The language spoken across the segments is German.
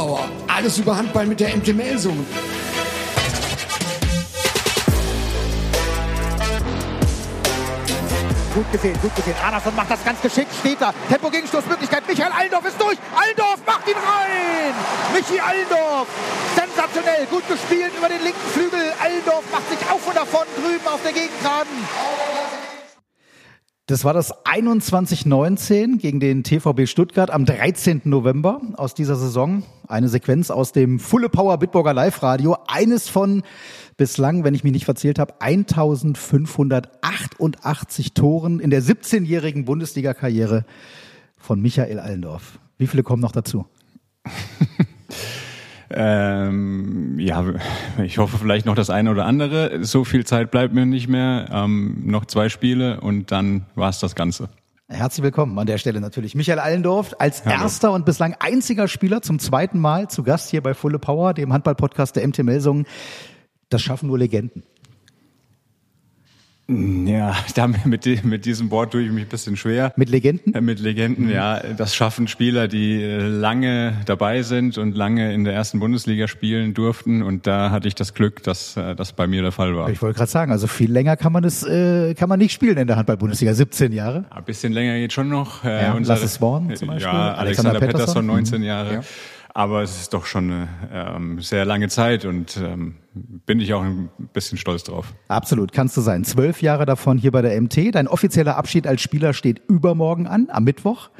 Power. Alles über Handball mit der MT Melsungen. Gut gesehen, gut gesehen. Anderson macht das ganz geschickt, steht da. Tempo Gegenstoßmöglichkeit. Michael Allendorf ist durch. Allendorf macht ihn rein. Michi Allendorf. Sensationell. Gut gespielt über den linken Flügel. Allendorf macht sich auf und davon drüben auf der Gegengraden. Das war das 21-19 gegen den TVB Stuttgart am 13. November aus dieser Saison. Eine Sequenz aus dem Fulle Power Bitburger Live Radio. Eines von bislang, wenn ich mich nicht verzählt habe, 1588 Toren in der 17-jährigen Bundesliga-Karriere von Michael Allendorf. Wie viele kommen noch dazu? Ähm, ja, ich hoffe vielleicht noch das eine oder andere. So viel Zeit bleibt mir nicht mehr. Ähm, noch zwei Spiele und dann war's das Ganze. Herzlich willkommen an der Stelle natürlich. Michael Allendorf als Hallo. erster und bislang einziger Spieler zum zweiten Mal zu Gast hier bei Fulle Power, dem Handball-Podcast der MT Melsungen. Das schaffen nur Legenden. Ja, da mit, mit diesem Wort tue ich mich ein bisschen schwer. Mit Legenden? Mit Legenden, ja. Das schaffen Spieler, die äh, lange dabei sind und lange in der ersten Bundesliga spielen durften. Und da hatte ich das Glück, dass äh, das bei mir der Fall war. Ich wollte gerade sagen, also viel länger kann man das äh, kann man nicht spielen in der Handball-Bundesliga. 17 Jahre. Ein bisschen länger geht schon noch. Äh, Ja, unser- Lasse Sworn zum Beispiel, Ja, Alexander Alexander, Pettersson. Pettersson, 19 Mhm. Jahre. Ja. Aber es ist doch schon eine ähm, sehr lange Zeit und ähm, bin ich auch ein bisschen stolz drauf. Absolut, kannst du sein. Zwölf Jahre davon hier bei der MT. Dein offizieller Abschied als Spieler steht übermorgen an, am Mittwoch,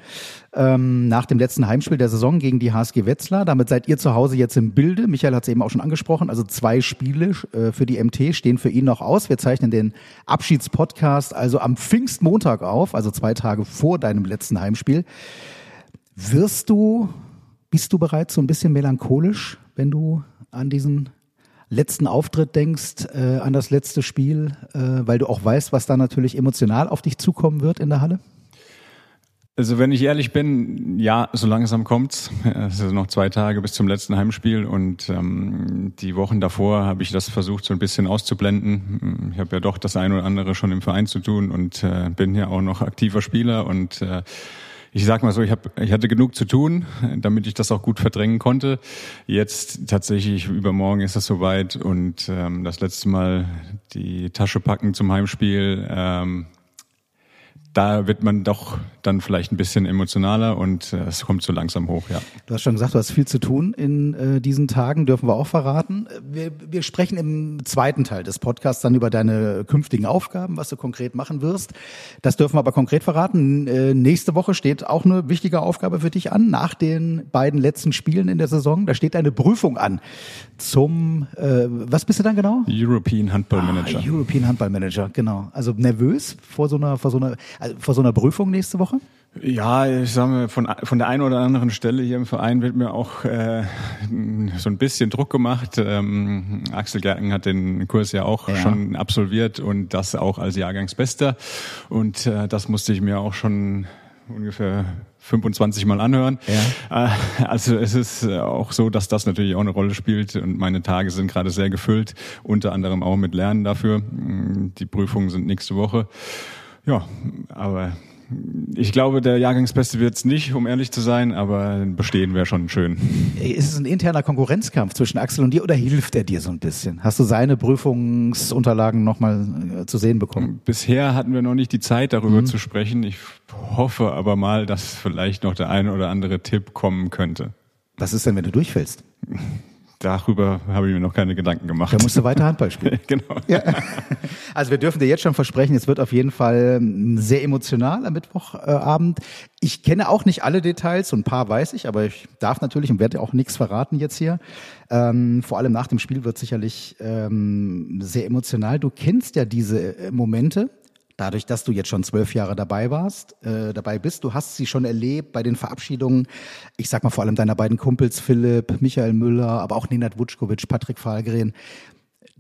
ähm, nach dem letzten Heimspiel der Saison gegen die HSG Wetzlar. Damit seid ihr zu Hause jetzt im Bilde. Michael hat es eben auch schon angesprochen. Also zwei Spiele äh, für die MT stehen für ihn noch aus. Wir zeichnen den Abschiedspodcast also am Pfingstmontag auf, also zwei Tage vor deinem letzten Heimspiel. Wirst du, bist du bereits so ein bisschen melancholisch, wenn du an diesen letzten Auftritt denkst, äh, an das letzte Spiel, äh, weil du auch weißt, was da natürlich emotional auf dich zukommen wird in der Halle? Also wenn ich ehrlich bin, ja, so langsam kommt's. Es sind noch zwei Tage bis zum letzten Heimspiel und ähm, die Wochen davor habe ich das versucht so ein bisschen auszublenden. Ich habe ja doch das eine oder andere schon im Verein zu tun und äh, bin ja auch noch aktiver Spieler und äh, ich sag mal so, ich, hab, ich hatte genug zu tun, damit ich das auch gut verdrängen konnte. Jetzt tatsächlich übermorgen ist es soweit und ähm, das letzte Mal die Tasche packen zum Heimspiel. Ähm, da wird man doch dann vielleicht ein bisschen emotionaler und äh, es kommt so langsam hoch, ja. Du hast schon gesagt, du hast viel zu tun in äh, diesen Tagen, dürfen wir auch verraten. Wir, wir sprechen im zweiten Teil des Podcasts dann über deine künftigen Aufgaben, was du konkret machen wirst. Das dürfen wir aber konkret verraten. Äh, nächste Woche steht auch eine wichtige Aufgabe für dich an, nach den beiden letzten Spielen in der Saison. Da steht eine Prüfung an zum, äh, was bist du dann genau? European Handball Manager. Ah, European Handball Manager, genau. Also nervös vor so einer, vor so einer, also vor so einer Prüfung nächste Woche? Ja, ich sage mal, von, von der einen oder anderen Stelle hier im Verein wird mir auch äh, so ein bisschen Druck gemacht. Ähm, Axel Gerken hat den Kurs ja auch Ja. schon absolviert und das auch als Jahrgangsbester. Und äh, das musste ich mir auch schon ungefähr 25 Mal anhören. Ja. Also es ist äh, auch so, dass das natürlich auch eine Rolle spielt und meine Tage sind gerade sehr gefüllt, unter anderem auch mit Lernen dafür. Die Prüfungen sind nächste Woche. Ja, aber ich glaube, der Jahrgangsbeste wird es nicht, um ehrlich zu sein, aber bestehen wäre schon schön. Ist es ein interner Konkurrenzkampf zwischen Axel und dir oder hilft er dir so ein bisschen? Hast du seine Prüfungsunterlagen nochmal äh, zu sehen bekommen? Bisher hatten wir noch nicht die Zeit, darüber zu sprechen. Ich hoffe aber mal, dass vielleicht noch der eine oder andere Tipp kommen könnte. Was ist denn, wenn du durchfällst? Darüber habe ich mir noch keine Gedanken gemacht. Da musst du weiter Handball spielen. genau. Ja. Also wir dürfen dir jetzt schon versprechen, es wird auf jeden Fall sehr emotional am Mittwochabend. Ich kenne auch nicht alle Details, so ein paar weiß ich, aber ich darf natürlich und werde auch nichts verraten jetzt hier. Ähm, vor allem nach dem Spiel wird sicherlich ähm, sehr emotional. Du kennst ja diese äh, Momente. Dadurch, dass du jetzt schon zwölf Jahre dabei warst, äh, dabei bist, du hast sie schon erlebt bei den Verabschiedungen. Ich sag mal vor allem deiner beiden Kumpels Philipp, Michael Müller, aber auch Nenad Vutschkowitsch, Patrick Fahlgren.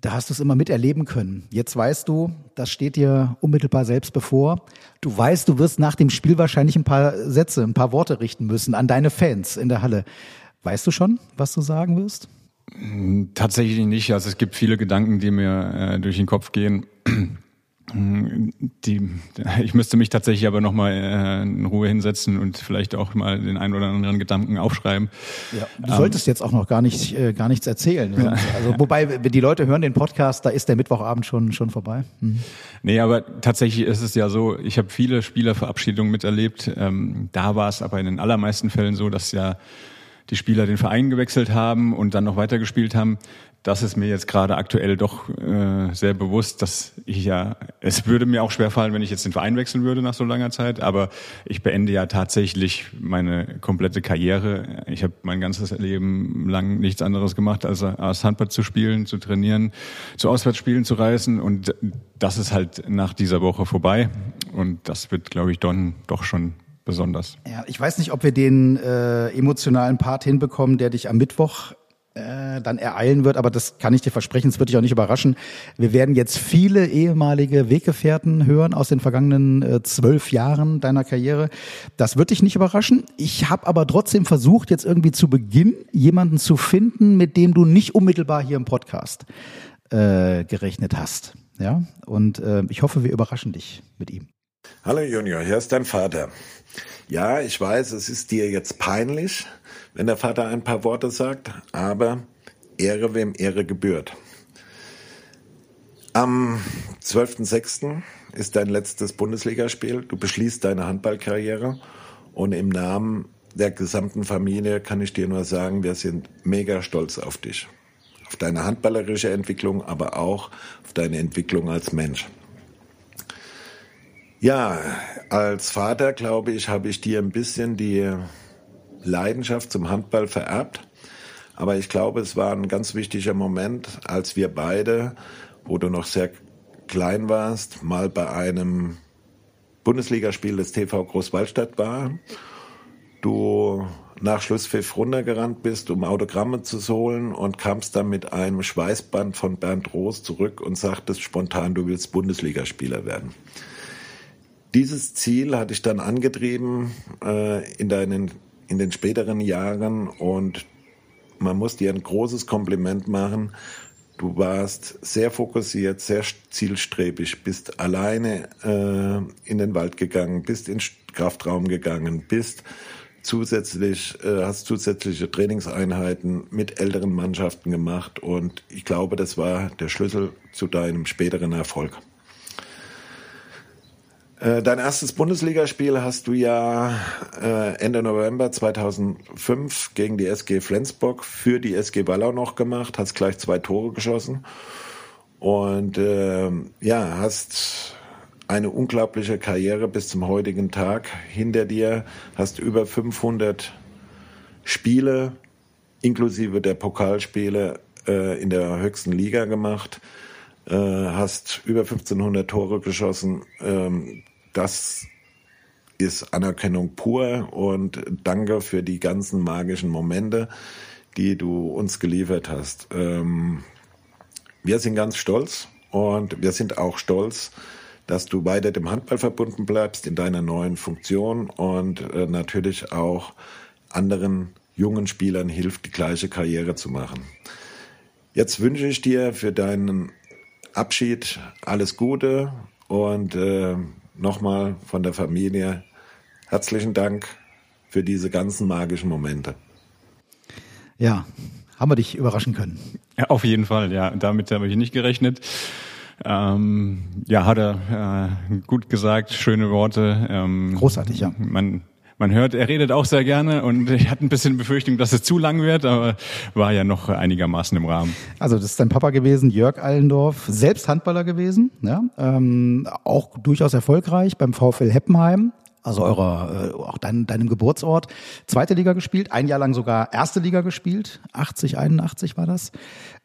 Da hast du es immer miterleben können. Jetzt weißt du, das steht dir unmittelbar selbst bevor. Du weißt, du wirst nach dem Spiel wahrscheinlich ein paar Sätze, ein paar Worte richten müssen an deine Fans in der Halle. Weißt du schon, was du sagen wirst? Tatsächlich nicht. Also es gibt viele Gedanken, die mir äh, durch den Kopf gehen. Die, ich müsste mich tatsächlich aber nochmal äh, in Ruhe hinsetzen und vielleicht auch mal den einen oder anderen Gedanken aufschreiben. Ja, du solltest ähm, jetzt auch noch gar nicht, äh, gar nichts erzählen. Ja. Also, wobei, die Leute hören den Podcast, da ist der Mittwochabend schon, schon vorbei. Mhm. Nee, aber tatsächlich ist es ja so, ich habe viele Spielerverabschiedungen miterlebt. Ähm, da war es aber in den allermeisten Fällen so, dass ja die Spieler den Verein gewechselt haben und dann noch weitergespielt haben das ist mir jetzt gerade aktuell doch äh, sehr bewusst, dass ich ja, es würde mir auch schwerfallen, wenn ich jetzt den Verein wechseln würde nach so langer Zeit, aber ich beende ja tatsächlich meine komplette Karriere. Ich habe mein ganzes Leben lang nichts anderes gemacht, als, als Handball zu spielen, zu trainieren, zu Auswärtsspielen zu reisen und das ist halt nach dieser Woche vorbei und das wird, glaube ich, dann doch schon besonders. Ja, ich weiß nicht, ob wir den äh, emotionalen Part hinbekommen, der dich am Mittwoch äh, dann ereilen wird, aber das kann ich dir versprechen, es wird dich auch nicht überraschen. Wir werden jetzt viele ehemalige Weggefährten hören aus den vergangenen äh, zwölf Jahren deiner Karriere. Das wird dich nicht überraschen. Ich habe aber trotzdem versucht, jetzt irgendwie zu Beginn jemanden zu finden, mit dem du nicht unmittelbar hier im Podcast äh, gerechnet hast. Ja, und äh, ich hoffe, wir überraschen dich mit ihm. Hallo Junior, hier ist dein Vater. Ja, ich weiß, es ist dir jetzt peinlich, wenn der Vater ein paar Worte sagt, aber Ehre wem Ehre gebührt. Am 12.06. ist dein letztes Bundesligaspiel. Du beschließt deine Handballkarriere und im Namen der gesamten Familie kann ich dir nur sagen, wir sind mega stolz auf dich. Auf deine handballerische Entwicklung, aber auch auf deine Entwicklung als Mensch. Ja, als Vater, glaube ich, habe ich dir ein bisschen die Leidenschaft zum Handball vererbt. Aber ich glaube, es war ein ganz wichtiger Moment, als wir beide, wo du noch sehr klein warst, mal bei einem Bundesligaspiel des TV Großwaldstadt war. Du nach Schlusspfiff runtergerannt bist, um Autogramme zu holen und kamst dann mit einem Schweißband von Bernd Roos zurück und sagtest spontan, du willst Bundesligaspieler werden. Dieses Ziel hatte ich dann angetrieben äh, in deinen in den späteren Jahren und man muss dir ein großes Kompliment machen. Du warst sehr fokussiert, sehr zielstrebig, bist alleine äh, in den Wald gegangen, bist in Kraftraum gegangen, bist zusätzlich, äh, hast zusätzliche Trainingseinheiten mit älteren Mannschaften gemacht und ich glaube, das war der Schlüssel zu deinem späteren Erfolg. Äh, dein erstes Bundesligaspiel hast du ja äh, Ende November 2005 gegen die SG Flensburg für die SG Wallau noch gemacht, hast gleich zwei Tore geschossen. Und äh, ja, hast eine unglaubliche Karriere bis zum heutigen Tag hinter dir, hast über 500 Spiele inklusive der Pokalspiele äh, in der höchsten Liga gemacht, äh, hast über 1500 Tore geschossen, ähm, das ist Anerkennung pur und danke für die ganzen magischen Momente, die du uns geliefert hast. Ähm, wir sind ganz stolz und wir sind auch stolz, dass du weiter dem Handball verbunden bleibst in deiner neuen Funktion und äh, natürlich auch anderen jungen Spielern hilft, die gleiche Karriere zu machen. Jetzt wünsche ich dir für deinen Abschied alles Gute und äh, nochmal von der Familie herzlichen Dank für diese ganzen magischen Momente. Ja, haben wir dich überraschen können. Ja, auf jeden Fall, ja. Damit habe ich nicht gerechnet. Ähm, ja, hat er äh, gut gesagt, schöne Worte. Ähm, Großartig, ja. Man man hört, er redet auch sehr gerne und ich hatte ein bisschen Befürchtung, dass es zu lang wird, aber war ja noch einigermaßen im Rahmen. Also das ist dein Papa gewesen, Jörg Allendorf, selbst Handballer gewesen, ja, ähm, auch durchaus erfolgreich beim VfL Heppenheim, also eurer, äh, auch dein, deinem Geburtsort, zweite Liga gespielt, ein Jahr lang sogar erste Liga gespielt, 80, 81 war das.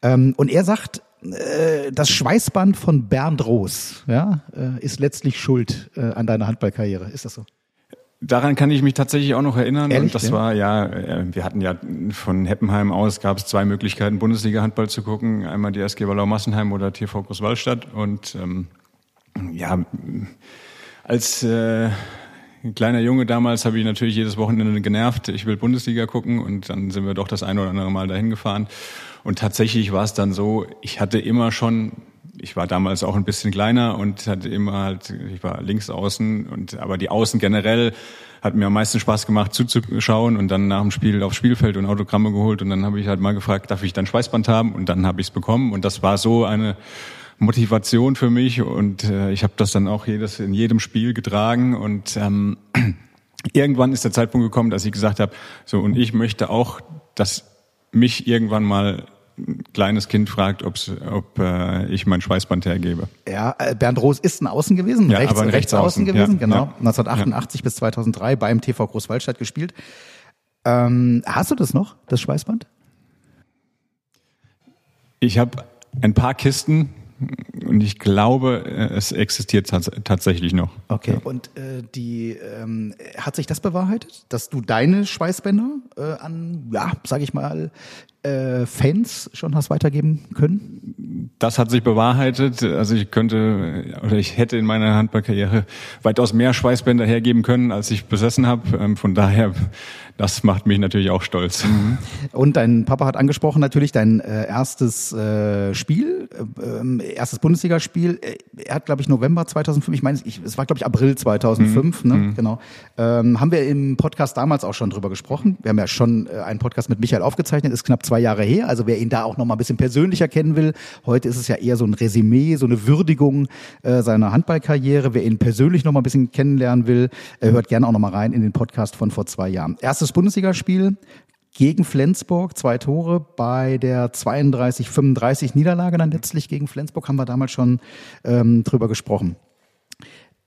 Ähm, und er sagt, äh, das Schweißband von Bernd Roos ja, äh, ist letztlich schuld äh, an deiner Handballkarriere. Ist das so? Daran kann ich mich tatsächlich auch noch erinnern. Ehrlich, und das ja? war ja, äh, wir hatten ja von Heppenheim aus gab es zwei Möglichkeiten, Bundesliga-Handball zu gucken. Einmal die SG Wallau-Massenheim oder TV Großwallstadt. Und ähm, ja, als äh, kleiner Junge damals habe ich natürlich jedes Wochenende genervt, ich will Bundesliga gucken und dann sind wir doch das ein oder andere Mal dahin gefahren. Und tatsächlich war es dann so, ich hatte immer schon ich war damals auch ein bisschen kleiner und hatte immer halt, ich war links außen und aber die Außen generell hat mir am meisten Spaß gemacht zuzuschauen und dann nach dem Spiel aufs Spielfeld und Autogramme geholt und dann habe ich halt mal gefragt, darf ich dann Schweißband haben? Und dann habe ich es bekommen und das war so eine Motivation für mich und äh, ich habe das dann auch jedes in jedem Spiel getragen und ähm, irgendwann ist der Zeitpunkt gekommen, dass ich gesagt habe, so und ich möchte auch, dass mich irgendwann mal kleines Kind fragt, ob's, ob äh, ich mein Schweißband hergebe. Ja, äh, Bernd Roos ist ein Außen gewesen, Ja, rechts, aber ein rechts außen Rechtsaußen, gewesen, ja, genau. ja. 1988 bis 2003 beim TV Großwaldstadt gespielt. Ähm, hast du das noch, das Schweißband? Ich habe ein paar Kisten und ich glaube, äh, es existiert tats tatsächlich noch. Okay. Und äh, die ähm, hat sich das bewahrheitet, dass du deine Schweißbänder äh, an, ja, sag ich mal, äh, Fans schon hast weitergeben können? Das hat sich bewahrheitet. Also ich könnte oder ich hätte in meiner Handballkarriere weitaus mehr Schweißbänder hergeben können, als ich besessen habe. Ähm, Von daher, das macht mich natürlich auch stolz. Und dein Papa hat angesprochen natürlich dein äh, erstes äh, Spiel, äh, ähm, erstes Bundesligaspiel. Äh, Er hat, glaube ich, November 2005, ich meine, es war, glaube ich, April 2005, ne? genau. Ähm, haben wir im Podcast damals auch schon drüber gesprochen. Wir haben ja schon äh, einen Podcast mit Michael aufgezeichnet, ist knapp zwei Jahre her. Also wer ihn da auch noch mal ein bisschen persönlicher kennen will, heute ist es ja eher so ein Resümee, so eine Würdigung äh, seiner Handballkarriere. Wer ihn persönlich noch mal ein bisschen kennenlernen will, äh, hört gerne auch noch mal rein in den Podcast von vor zwei Jahren. Erstes Bundesligaspiel gegen Flensburg, zwei Tore bei der 32-35 Niederlage dann letztlich gegen Flensburg, haben wir damals schon ähm, drüber gesprochen.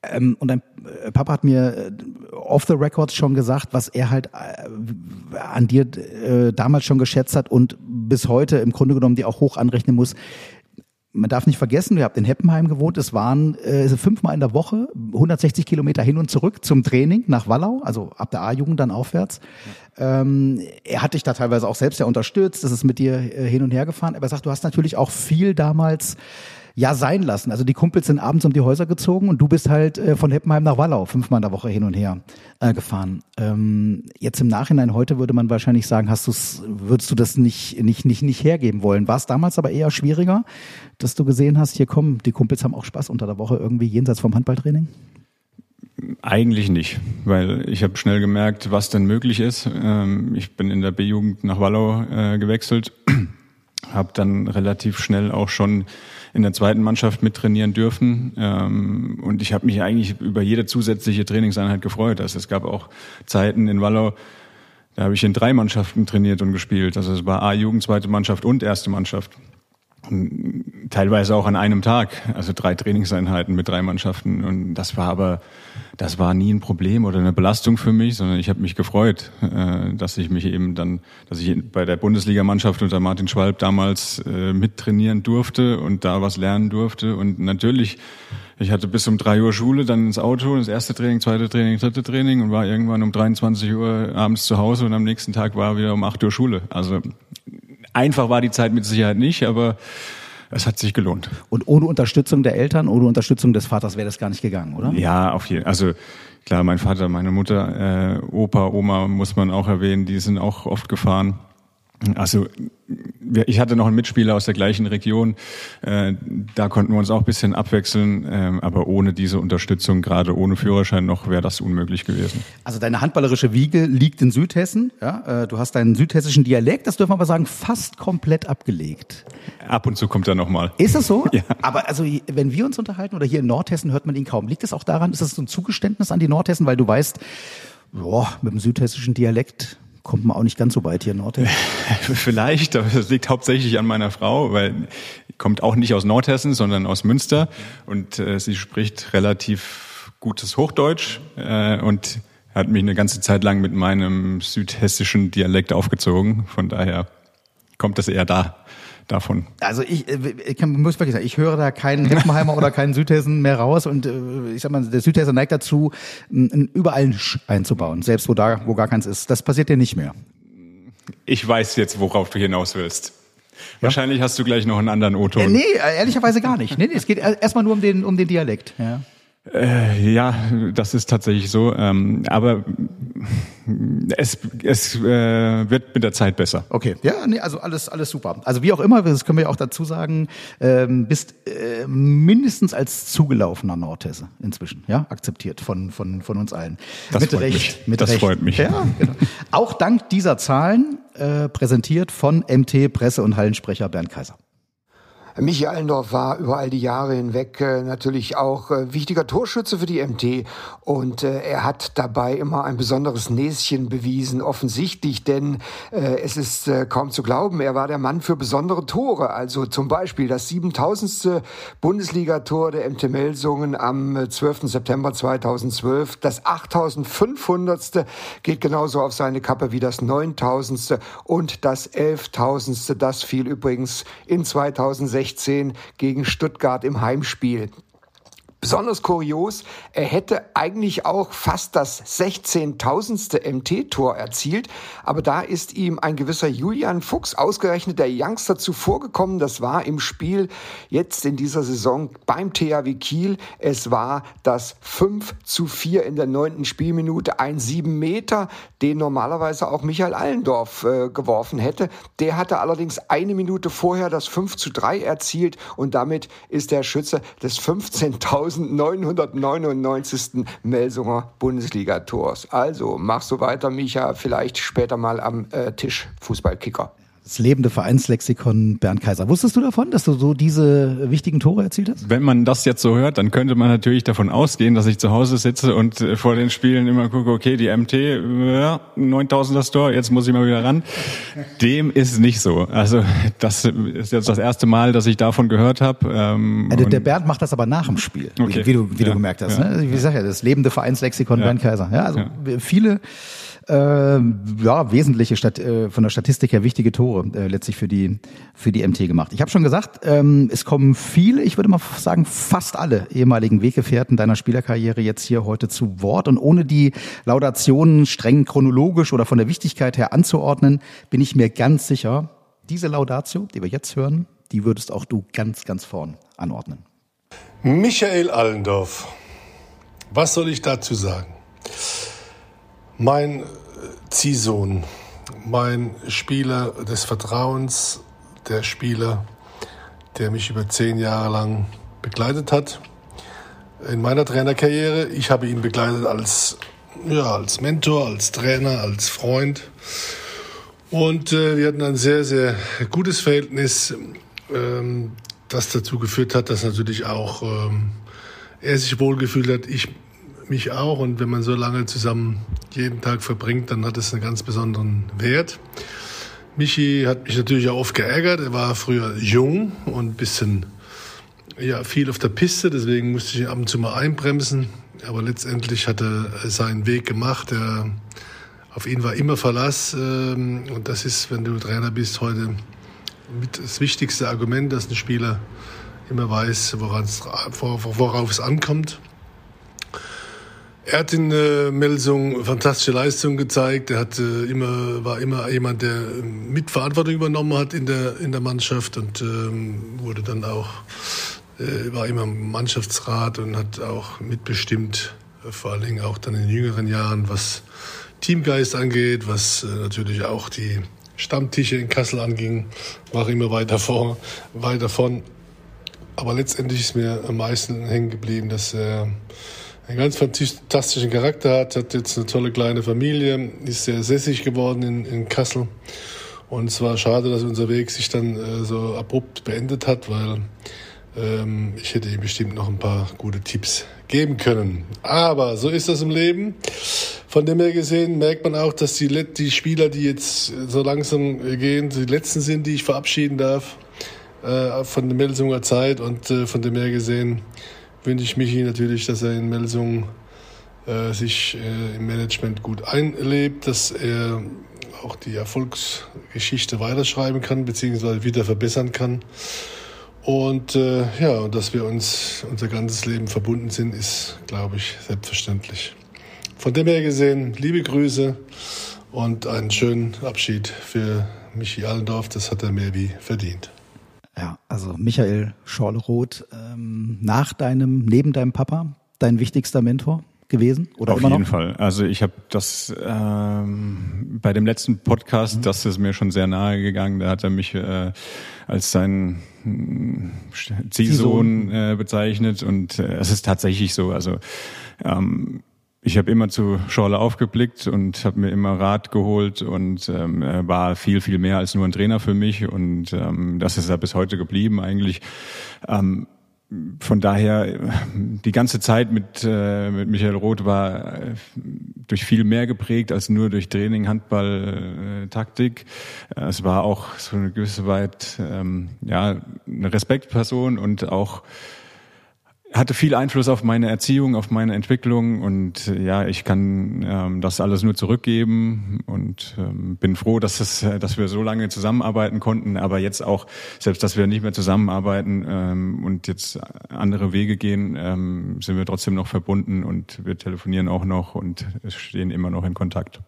Ähm, und dein äh, Papa hat mir äh, off the record schon gesagt, was er halt äh, an dir äh, damals schon geschätzt hat und bis heute im Grunde genommen dir auch hoch anrechnen muss. Man darf nicht vergessen, ihr habt in Heppenheim gewohnt, es waren äh, fünfmal in der Woche 160 Kilometer hin und zurück zum Training nach Wallau, also ab der A-Jugend dann aufwärts. Ähm, er hat dich da teilweise auch selbst ja unterstützt, das ist mit dir äh, hin und her gefahren, aber er sagt, du hast natürlich auch viel damals ja sein lassen. Also die Kumpels sind abends um die Häuser gezogen und du bist halt äh, von Heppenheim nach Wallau fünfmal in der Woche hin und her äh, gefahren. Ähm, jetzt im Nachhinein heute würde man wahrscheinlich sagen, hast du's, würdest du das nicht nicht nicht nicht hergeben wollen? War es damals aber eher schwieriger, dass du gesehen hast, hier kommen die Kumpels haben auch Spaß unter der Woche irgendwie jenseits vom Handballtraining? Eigentlich nicht, weil ich habe schnell gemerkt, was denn möglich ist. Ähm, Ich bin in der B-Jugend nach Wallau äh, gewechselt, habe dann relativ schnell auch schon in der zweiten Mannschaft mittrainieren dürfen ähm, und ich habe mich eigentlich über jede zusätzliche Trainingseinheit gefreut. Also es gab auch Zeiten in Wallau, da habe ich in drei Mannschaften trainiert und gespielt. Also es war A-Jugend, zweite Mannschaft und erste Mannschaft teilweise auch an einem Tag, also drei Trainingseinheiten mit drei Mannschaften. Und das war aber, das war nie ein Problem oder eine Belastung für mich, sondern ich habe mich gefreut, äh, dass ich mich eben dann, dass ich bei der Bundesligamannschaft unter Martin Schwalb damals äh, mittrainieren durfte und da was lernen durfte. Und natürlich, ich hatte bis um drei Uhr Schule, dann ins Auto, das erste Training, zweite Training, dritte Training und war irgendwann um 23 Uhr abends zu Hause und am nächsten Tag war wieder um 8 Uhr Schule. Also einfach war die Zeit mit Sicherheit nicht, aber es hat sich gelohnt. Und ohne Unterstützung der Eltern, ohne Unterstützung des Vaters wäre das gar nicht gegangen, oder? Ja, auf jeden Fall. Also klar, mein Vater, meine Mutter, äh, Opa, Oma muss man auch erwähnen, die sind auch oft gefahren. Also ich hatte noch einen Mitspieler aus der gleichen Region, äh, da konnten wir uns auch ein bisschen abwechseln, ähm, aber ohne diese Unterstützung, gerade ohne Führerschein noch, wäre das unmöglich gewesen. Also deine handballerische Wiege liegt in Südhessen. Ja, äh, du hast deinen südhessischen Dialekt, das dürfen wir aber sagen, fast komplett abgelegt. Ab und zu kommt er nochmal. Ist es so? Ja. Aber also wenn wir uns unterhalten oder hier in Nordhessen hört man ihn kaum. Liegt es auch daran, ist das so ein Zugeständnis an die Nordhessen, weil du weißt, boah, mit dem südhessischen Dialekt kommt man auch nicht ganz so weit hier in Nordhessen. Vielleicht, aber das liegt hauptsächlich an meiner Frau, weil die kommt auch nicht aus Nordhessen, sondern aus Münster und äh, sie spricht relativ gutes Hochdeutsch äh, und hat mich eine ganze Zeit lang mit meinem südhessischen Dialekt aufgezogen. Von daher kommt das eher da davon. Also ich, äh, ich kann, muss wirklich sagen, ich höre da keinen Heppenheimer oder keinen Südhessen mehr raus und äh, ich sag mal, der Südhesser neigt dazu, überall ein Sch einzubauen, selbst wo da, wo gar keins ist. Das passiert dir nicht mehr. Ich weiß jetzt, worauf du hinaus willst. Wahrscheinlich hast du gleich noch einen anderen O-Ton. Äh, nee, ehrlicherweise gar nicht. Nee, nee, es geht er- erstmal nur um den, um den Dialekt. Ja. Äh, ja, das ist tatsächlich so. Ähm, aber es, es äh, wird mit der Zeit besser. Okay, ja, nee, also alles, alles super. Also wie auch immer, das können wir ja auch dazu sagen, ähm, bist äh, mindestens als zugelaufener Nordhesse inzwischen, ja, akzeptiert von, von, von uns allen. Das mit freut Recht, mich. mit Das Recht. freut mich. Ja, genau. Auch dank dieser Zahlen äh, präsentiert von MT Presse- und Hallensprecher Bernd Kaiser. Michi Allendorf war über all die Jahre hinweg äh, natürlich auch äh, wichtiger Torschütze für die MT und äh, er hat dabei immer ein besonderes Näschen bewiesen, offensichtlich, denn äh, es ist äh, kaum zu glauben, er war der Mann für besondere Tore, also zum Beispiel das 7000. Bundesligator der MT Melsungen am äh, 12. September 2012, das 8500. geht genauso auf seine Kappe wie das 9000. und das 11.000. Das fiel übrigens in 2016 gegen Stuttgart im Heimspiel. Besonders kurios, er hätte eigentlich auch fast das 16.000. MT-Tor erzielt, aber da ist ihm ein gewisser Julian Fuchs, ausgerechnet der Youngster, zuvorgekommen. Das war im Spiel jetzt in dieser Saison beim THW Kiel. Es war das 5 zu 4 in der neunten Spielminute, ein 7 Meter, den normalerweise auch Michael Allendorf äh, geworfen hätte. Der hatte allerdings eine Minute vorher das 5 zu 3 erzielt und damit ist der Schütze des 15.000 1999. Melsunger Bundesligators. Also mach so weiter, Micha, vielleicht später mal am äh, Tisch Fußballkicker. Das lebende Vereinslexikon Bernd Kaiser. Wusstest du davon, dass du so diese wichtigen Tore erzielt hast? Wenn man das jetzt so hört, dann könnte man natürlich davon ausgehen, dass ich zu Hause sitze und äh, vor den Spielen immer gucke, okay, die MT, ja, 9000 das Tor, jetzt muss ich mal wieder ran. Dem ist nicht so. Also das ist jetzt das erste Mal, dass ich davon gehört habe. Ähm, Also, der Bernd macht das aber nach dem Spiel, wie- Okay. wie, du, wie du Ja, gemerkt hast. ja. Ne? Wie sag ja, das lebende Vereinslexikon Ja. Bernd Kaiser. Ja, also Ja. viele äh, ja, wesentliche Stat äh, von der Statistik her wichtige Tore äh, letztlich für die für die MT gemacht. Ich habe schon gesagt, ähm, es kommen viele, ich würde mal sagen fast alle ehemaligen Weggefährten deiner Spielerkarriere jetzt hier heute zu Wort und ohne die Laudationen streng chronologisch oder von der Wichtigkeit her anzuordnen, bin ich mir ganz sicher, diese Laudatio, die wir jetzt hören, die würdest auch du ganz ganz vorn anordnen. Michael Allendorf. Was soll ich dazu sagen? Mein Ziehsohn, mein Spieler des Vertrauens, der Spieler, der mich über zehn Jahre lang begleitet hat in meiner Trainerkarriere. Ich habe ihn begleitet als, ja, als Mentor, als Trainer, als Freund. Und äh, wir hatten ein sehr, sehr gutes Verhältnis, ähm, das dazu geführt hat, dass natürlich auch ähm, er sich wohlgefühlt hat, ich mich auch. Und wenn man so lange zusammen jeden Tag verbringt, dann hat es einen ganz besonderen Wert. Michi hat mich natürlich auch oft geärgert. Er war früher jung und ein bisschen ja, viel auf der Piste, deswegen musste ich ab und zu mal einbremsen. Aber letztendlich hat er seinen Weg gemacht. Er, auf ihn war immer Verlass. ähm, Und das ist, wenn du Trainer bist, heute das wichtigste Argument, dass ein Spieler immer weiß, worauf es ankommt. Er hat in äh, Melsung fantastische Leistungen gezeigt. Er hat, äh, immer, war immer jemand, der äh, Mitverantwortung übernommen hat in der, in der Mannschaft und ähm, wurde dann auch, äh, war immer im Mannschaftsrat und hat auch mitbestimmt, vor allen Dingen auch dann in jüngeren Jahren, was Teamgeist angeht, was äh, natürlich auch die Stammtische in Kassel anging, war immer weiter vor, weit davon. Aber letztendlich ist mir am meisten hängen geblieben, dass er einen ganz fantastischen Charakter hat, hat jetzt eine tolle kleine Familie, ist sehr sässig geworden in, in Kassel. Und es war schade, dass unser Weg sich dann äh, so abrupt beendet hat, weil ähm, ich hätte ihm bestimmt noch ein paar gute Tipps geben können. Aber so ist das im Leben. Von dem her gesehen merkt man auch, dass die, die Spieler, die jetzt so langsam äh, gehen, die letzten sind, die ich verabschieden darf äh, von der Melsunger Zeit. Und äh, von dem her gesehen wünsche ich Michi natürlich, dass er in Melsung äh, sich äh, im Management gut einlebt, dass er auch die Erfolgsgeschichte weiterschreiben kann, beziehungsweise wieder verbessern kann. Und äh, ja, dass wir uns unser ganzes Leben verbunden sind, ist, glaube ich, selbstverständlich. Von dem her gesehen, liebe Grüße und einen schönen Abschied für Michi Allendorf. Das hat er mehr wie verdient. Ja, also Michael Schorleroth, ähm, nach deinem, neben deinem Papa, dein wichtigster Mentor gewesen oder Auf immer jeden? Fall. Also ich habe das ähm, bei dem letzten Podcast, das ist mir schon sehr nahe gegangen. Da hat er mich äh, als seinen hm, Ziehsohn äh, bezeichnet und äh, es ist tatsächlich so. Also ähm, ich habe immer zu Schorle aufgeblickt und habe mir immer Rat geholt und ähm, war viel, viel mehr als nur ein Trainer für mich und ähm, das ist ja bis heute geblieben eigentlich. Ähm, von daher, die ganze Zeit mit, äh, mit Michael Roth war äh, durch viel mehr geprägt als nur durch Training, Handball, äh, Taktik. Äh, es war auch so eine gewisse Weit, ähm, ja, eine Respektperson und auch hatte viel Einfluss auf meine Erziehung, auf meine Entwicklung und äh, ja, ich kann ähm, das alles nur zurückgeben und ähm, bin froh, dass es, äh, dass wir so lange zusammenarbeiten konnten, aber jetzt auch selbst, dass wir nicht mehr zusammenarbeiten ähm, und jetzt andere Wege gehen, ähm, sind wir trotzdem noch verbunden und wir telefonieren auch noch und stehen immer noch in Kontakt.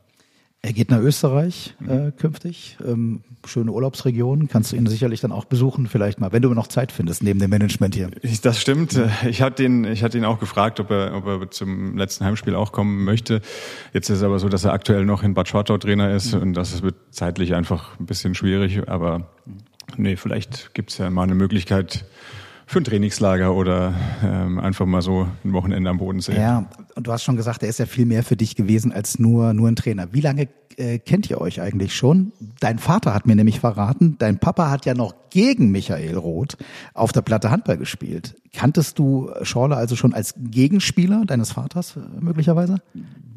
Er geht nach Österreich äh, künftig. Ähm, schöne Urlaubsregion. Kannst du ihn sicherlich dann auch besuchen, vielleicht mal, wenn du noch Zeit findest, neben dem Management hier. Ich, das stimmt. Ich hatte ihn, ich hatte ihn auch gefragt, ob er, ob er zum letzten Heimspiel auch kommen möchte. Jetzt ist es aber so, dass er aktuell noch in Bad Schwartau Trainer ist und das wird zeitlich einfach ein bisschen schwierig. Aber nee, vielleicht gibt's ja mal eine Möglichkeit, für ein Trainingslager oder ähm, einfach mal so ein Wochenende am Bodensee. Ja, und du hast schon gesagt, er ist ja viel mehr für dich gewesen als nur, nur ein Trainer. Wie lange äh, kennt ihr euch eigentlich schon? Dein Vater hat mir nämlich verraten, dein Papa hat ja noch gegen Michael Roth auf der Platte Handball gespielt. Kanntest du Schorle also schon als Gegenspieler deines Vaters äh, möglicherweise?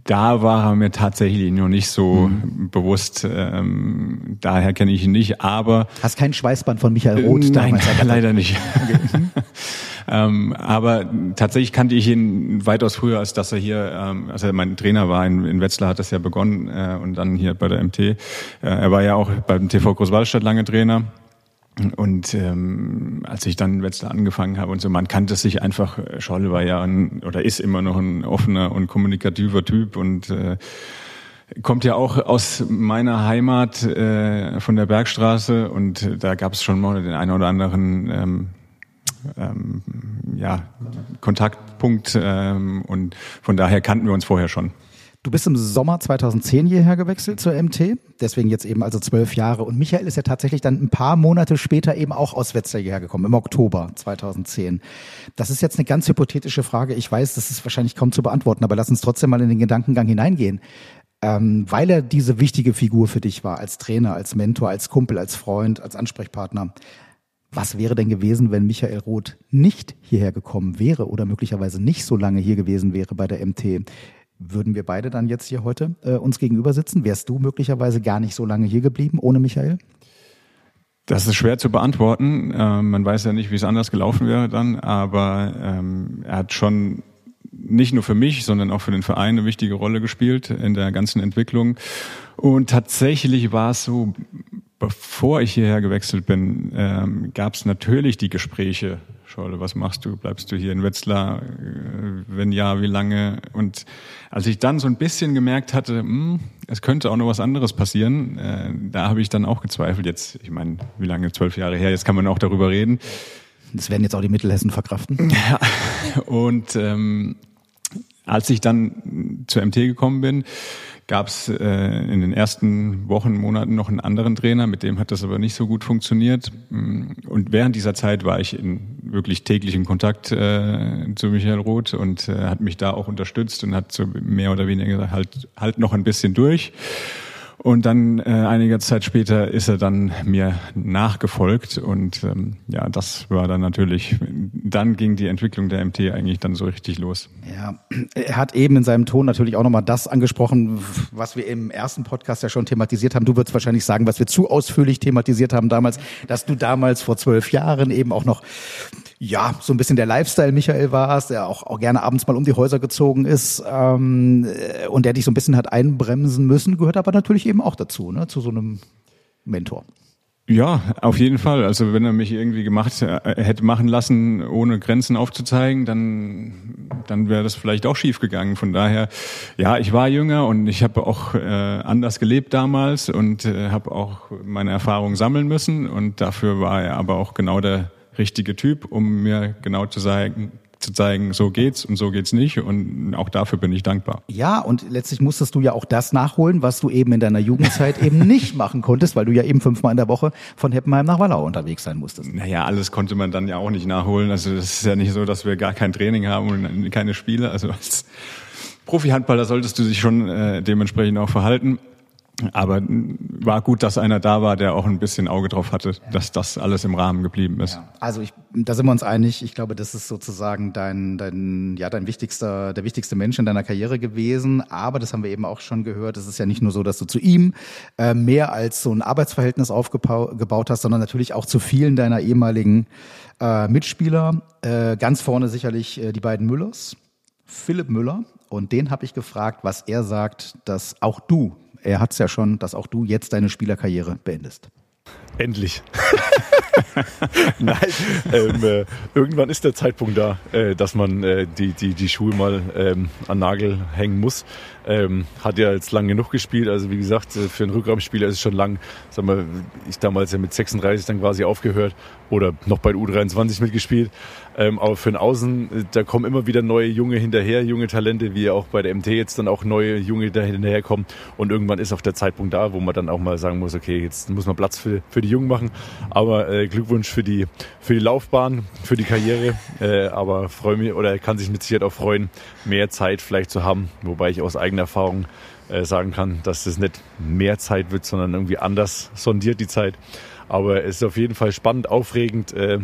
da war er mir tatsächlich noch nicht so mhm. bewusst. Ähm, daher kenne ich ihn nicht, aber hast kein Schweißband von Michael Roth äh, Nein, leider nicht. Okay. ähm, aber tatsächlich kannte ich ihn weitaus früher, als dass er hier, ähm, also mein Trainer war in, in Wetzlar, hat das ja begonnen äh, und dann hier bei der MT. Äh, er war ja auch beim TV Großwallstadt lange Trainer. Und ähm, als ich dann in Wetzlar angefangen habe und so, man kannte sich einfach, äh, Scholle war ja ein, oder ist immer noch ein offener und kommunikativer Typ und äh, kommt ja auch aus meiner Heimat äh, von der Bergstraße und da gab es schon mal den einen oder anderen ähm, ähm, ja, Kontaktpunkt ähm, und von daher kannten wir uns vorher schon. Du bist im Sommer 2010 hierher gewechselt zur MT, deswegen jetzt eben also zwölf Jahre. Und Michael ist ja tatsächlich dann ein paar Monate später eben auch aus Wetzlar hierher gekommen, im Oktober 2010. Das ist jetzt eine ganz hypothetische Frage. Ich weiß, das ist wahrscheinlich kaum zu beantworten, aber lass uns trotzdem mal in den Gedankengang hineingehen. Ähm, weil er diese wichtige Figur für dich war, als Trainer, als Mentor, als Kumpel, als Freund, als Ansprechpartner. Was wäre denn gewesen, wenn Michael Roth nicht hierher gekommen wäre oder möglicherweise nicht so lange hier gewesen wäre bei der MT? würden wir beide dann jetzt hier heute äh, uns gegenüber sitzen? Wärst du möglicherweise gar nicht so lange hier geblieben ohne Michael? Das ist schwer zu beantworten. Ähm, man weiß ja nicht, wie es anders gelaufen wäre dann, aber ähm, er hat schon nicht nur für mich, sondern auch für den Verein eine wichtige Rolle gespielt in der ganzen Entwicklung. Und tatsächlich war es so, bevor ich hierher gewechselt bin, ähm, gab es natürlich die Gespräche. Scholle, was machst du? Bleibst du hier in Wetzlar? Äh, wenn ja, wie lange? Und als ich dann so ein bisschen gemerkt hatte, mh, hm, es könnte auch noch was anderes passieren, äh, da habe ich dann auch gezweifelt. Jetzt, ich meine, wie lange? Zwölf Jahre her. Jetzt kann man auch darüber reden. Das werden jetzt auch die Mittelhessen verkraften. Ja. Und ähm, als ich dann zur MT gekommen bin, gab es äh, in den ersten Wochen, Monaten noch einen anderen Trainer, mit dem hat das aber nicht so gut funktioniert. Und während dieser Zeit war ich in wirklich täglichen Kontakt äh, zu Michael Roth und äh, hat mich da auch unterstützt und hat so mehr oder weniger gesagt, halt, halt noch ein bisschen durch. Und dann äh, einige Zeit später ist er dann mir nachgefolgt und ähm, ja, das war dann natürlich, dann ging die Entwicklung der MT eigentlich dann so richtig los. Ja, er hat eben in seinem Ton natürlich auch nochmal das angesprochen, was wir im ersten Podcast ja schon thematisiert haben. Du würdest wahrscheinlich sagen, was wir zu ausführlich thematisiert haben damals, dass du damals vor zwölf Jahren eben auch noch ja, so ein bisschen der Lifestyle Michael warst, der auch, auch gerne abends mal um die Häuser gezogen ist ähm, und der dich so ein bisschen hat einbremsen müssen, gehört aber natürlich eben auch dazu, ne, zu so einem Mentor. Ja, auf jeden Fall. Also wenn er mich irgendwie gemacht äh, hätte machen lassen, ohne Grenzen aufzuzeigen, dann dann wäre das vielleicht auch schief gegangen. Von daher, ja, ich war jünger und ich habe auch äh, anders gelebt damals und äh, habe auch meine Erfahrungen sammeln müssen und dafür war er aber auch genau der richtige Typ, um mir genau zu sagen, zu zeigen, so geht's und so geht's nicht. Und auch dafür bin ich dankbar. Ja, und letztlich musstest du ja auch das nachholen, was du eben in deiner Jugendzeit eben nicht machen konntest, weil du ja eben fünfmal in der Woche von Heppenheim nach Wallau unterwegs sein musstest. Naja, alles konnte man dann ja auch nicht nachholen. Also es ist ja nicht so, dass wir gar kein Training haben und keine Spiele. Also als Profi-Handballer solltest du dich schon äh, dementsprechend auch verhalten. Aber war gut, dass einer da war, der auch ein bisschen Auge drauf hatte, dass das alles im Rahmen geblieben ist. Ja. Also ich, da sind wir uns einig. Ich glaube, das ist sozusagen dein, dein, ja, dein wichtigster, der wichtigste Mensch in deiner Karriere gewesen. Aber das haben wir eben auch schon gehört. Es ist ja nicht nur so, dass du zu ihm äh, mehr als so ein Arbeitsverhältnis aufgebaut hast, sondern natürlich auch zu vielen deiner ehemaligen äh, Mitspieler. Äh, ganz vorne sicherlich äh, die beiden Müllers. Philipp Müller. Und den habe ich gefragt, was er sagt, dass auch du er hat es ja schon, dass auch du jetzt deine Spielerkarriere beendest. Endlich. Nein, ähm, äh, irgendwann ist der Zeitpunkt da, äh, dass man äh, die, die, die Schuhe mal ähm, an Nagel hängen muss. Ähm, hat ja jetzt lang genug gespielt. Also wie gesagt, äh, für einen Rückraumspieler ist es schon lang. Sag mal, ich damals ja mit 36 dann quasi aufgehört oder noch bei U23 mitgespielt. Ähm, aber für den Außen, äh, da kommen immer wieder neue Junge hinterher, junge Talente, wie auch bei der MT jetzt dann auch neue Junge da hinterherkommen. Und irgendwann ist auch der Zeitpunkt da, wo man dann auch mal sagen muss, okay, jetzt muss man Platz für, für die Jungen machen. Aber äh, Glückwunsch für die, für die Laufbahn, für die Karriere. Äh, aber freue mich oder kann sich mit Sicherheit auch freuen, mehr Zeit vielleicht zu haben. Wobei ich aus eigener Erfahrung äh, sagen kann, dass das nicht mehr Zeit wird, sondern irgendwie anders sondiert die Zeit. Aber es ist auf jeden Fall spannend, aufregend. Äh,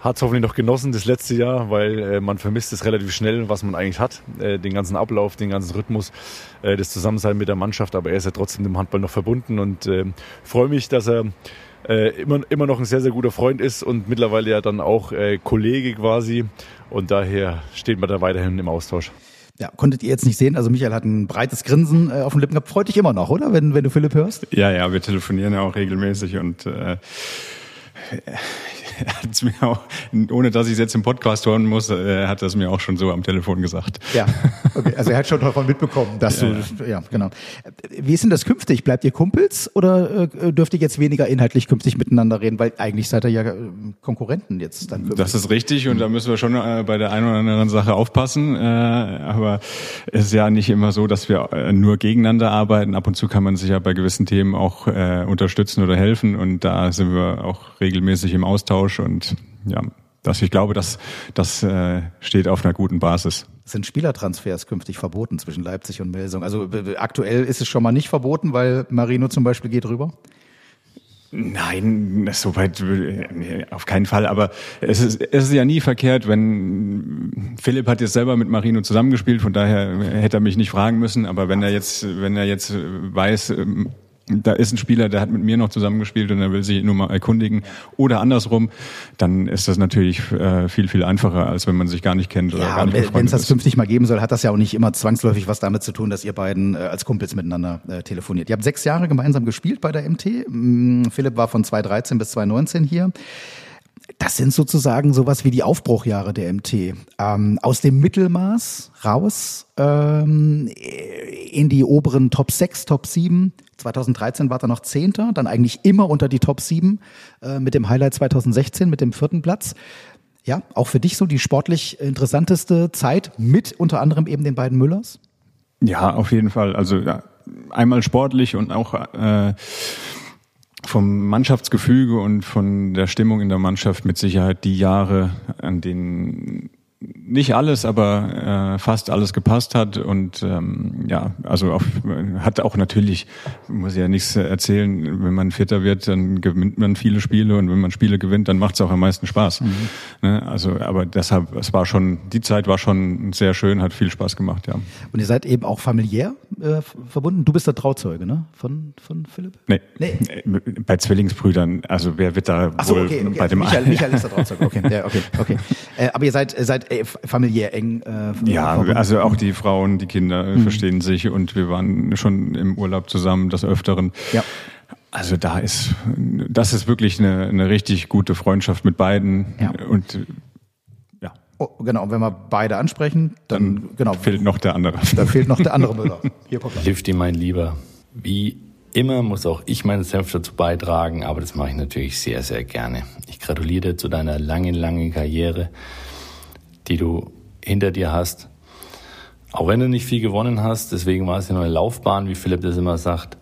hat es hoffentlich noch genossen das letzte Jahr, weil äh, man vermisst es relativ schnell, was man eigentlich hat. Äh, den ganzen Ablauf, den ganzen Rhythmus, äh, das Zusammensein mit der Mannschaft. Aber er ist ja trotzdem dem Handball noch verbunden und äh, freue mich, dass er äh, immer, immer noch ein sehr, sehr guter Freund ist und mittlerweile ja dann auch äh, Kollege quasi. Und daher steht man da weiterhin im Austausch. Ja, konntet ihr jetzt nicht sehen. Also Michael hat ein breites Grinsen äh, auf den Lippen gehabt. Freut dich immer noch, oder? Wenn, wenn du Philipp hörst? Ja, ja, wir telefonieren ja auch regelmäßig und äh, er hat es mir auch, ohne dass ich es jetzt im Podcast hören muss, er hat das mir auch schon so am Telefon gesagt. Ja, okay. Also er hat schon davon mitbekommen, dass ja, du, ja, genau. Wie ist denn das künftig? Bleibt ihr Kumpels oder äh, dürft ihr jetzt weniger inhaltlich künftig miteinander reden? Weil eigentlich seid ihr ja äh, Konkurrenten jetzt dann künftig. Das ist richtig und da müssen wir schon äh, bei der einen oder anderen Sache aufpassen. aber es ist ja nicht immer so, dass wir nur gegeneinander arbeiten. Ab und zu kann man sich ja bei gewissen Themen auch unterstützen oder helfen und da sind wir auch regelmäßig im Austausch Austausch und ja, dass ich glaube, dass das äh, steht auf einer guten Basis. Sind Spielertransfers künftig verboten zwischen Leipzig und Melsung? Also aktuell ist es schon mal nicht verboten, weil Marino zum Beispiel geht rüber? Nein, soweit auf keinen Fall. Aber es ist, es ist ja nie verkehrt, wenn Philipp hat jetzt selber mit Marino zusammengespielt, von daher hätte er mich nicht fragen müssen. Aber wenn er jetzt, wenn er jetzt weiß, da ist ein Spieler, der hat mit mir noch zusammengespielt und er will sich nur mal erkundigen. Oder andersrum, dann ist das natürlich äh, viel, viel einfacher, als wenn man sich gar nicht kennt oder ja, gar nicht Wenn es das künftig mal geben soll, hat das ja auch nicht immer zwangsläufig was damit zu tun, dass ihr beiden äh, als Kumpels miteinander äh, telefoniert. Ihr habt sechs Jahre gemeinsam gespielt bei der MT. Mm, Philipp war von 2013 bis 2019 hier. Das sind sozusagen sowas wie die Aufbruchjahre der MT. Ähm, aus dem Mittelmaß raus ähm, in die oberen Top 6, Top 7. 2013 war er noch Zehnter, dann eigentlich immer unter die Top 7 äh, mit dem Highlight 2016 mit dem vierten Platz. Ja, auch für dich so die sportlich interessanteste Zeit mit unter anderem eben den beiden Müllers? Ja, auf jeden Fall. Also ja, einmal sportlich und auch äh, vom Mannschaftsgefüge und von der Stimmung in der Mannschaft mit Sicherheit die Jahre, an denen nicht alles, aber äh, fast alles gepasst hat und ähm, ja, also auf, hat auch natürlich, muss ich ja nichts erzählen, wenn man Vierter wird, dann gewinnt man viele Spiele und wenn man Spiele gewinnt, dann macht es auch am meisten Spaß. Mhm. Ne? Also, aber deshalb, es war schon, die Zeit war schon sehr schön, hat viel Spaß gemacht, ja. Und ihr seid eben auch familiär äh, verbunden. Du bist der Trauzeuge, ne? Von von Philipp? Nee. nee. Bei Zwillingsbrüdern, also wer wird da Ach so, wohl okay, okay. bei dem Michael, Michael ist der Trauzeuge, okay, ja, okay, okay. Äh, aber ihr seid seid äh, familiär eng. Äh, ja, verbunden. also auch die Frauen, die Kinder mhm. verstehen sich und wir waren schon im Urlaub zusammen des Öfteren. Ja. Also da ist, das ist wirklich eine, eine richtig gute Freundschaft mit beiden ja. und genau, und wenn wir beide ansprechen, dann, dann genau. fehlt noch der andere. Da fehlt noch der andere Müller. Hier kommt er. Lifty, mein Lieber, wie immer muss auch ich meinen Senf dazu beitragen, aber das mache ich natürlich sehr, sehr gerne. Ich gratuliere zu deiner langen, langen Karriere. die du hinter dir hast. Auch wenn du nicht viel gewonnen hast, deswegen war es ja nur eine Laufbahn, wie Philipp das immer sagt,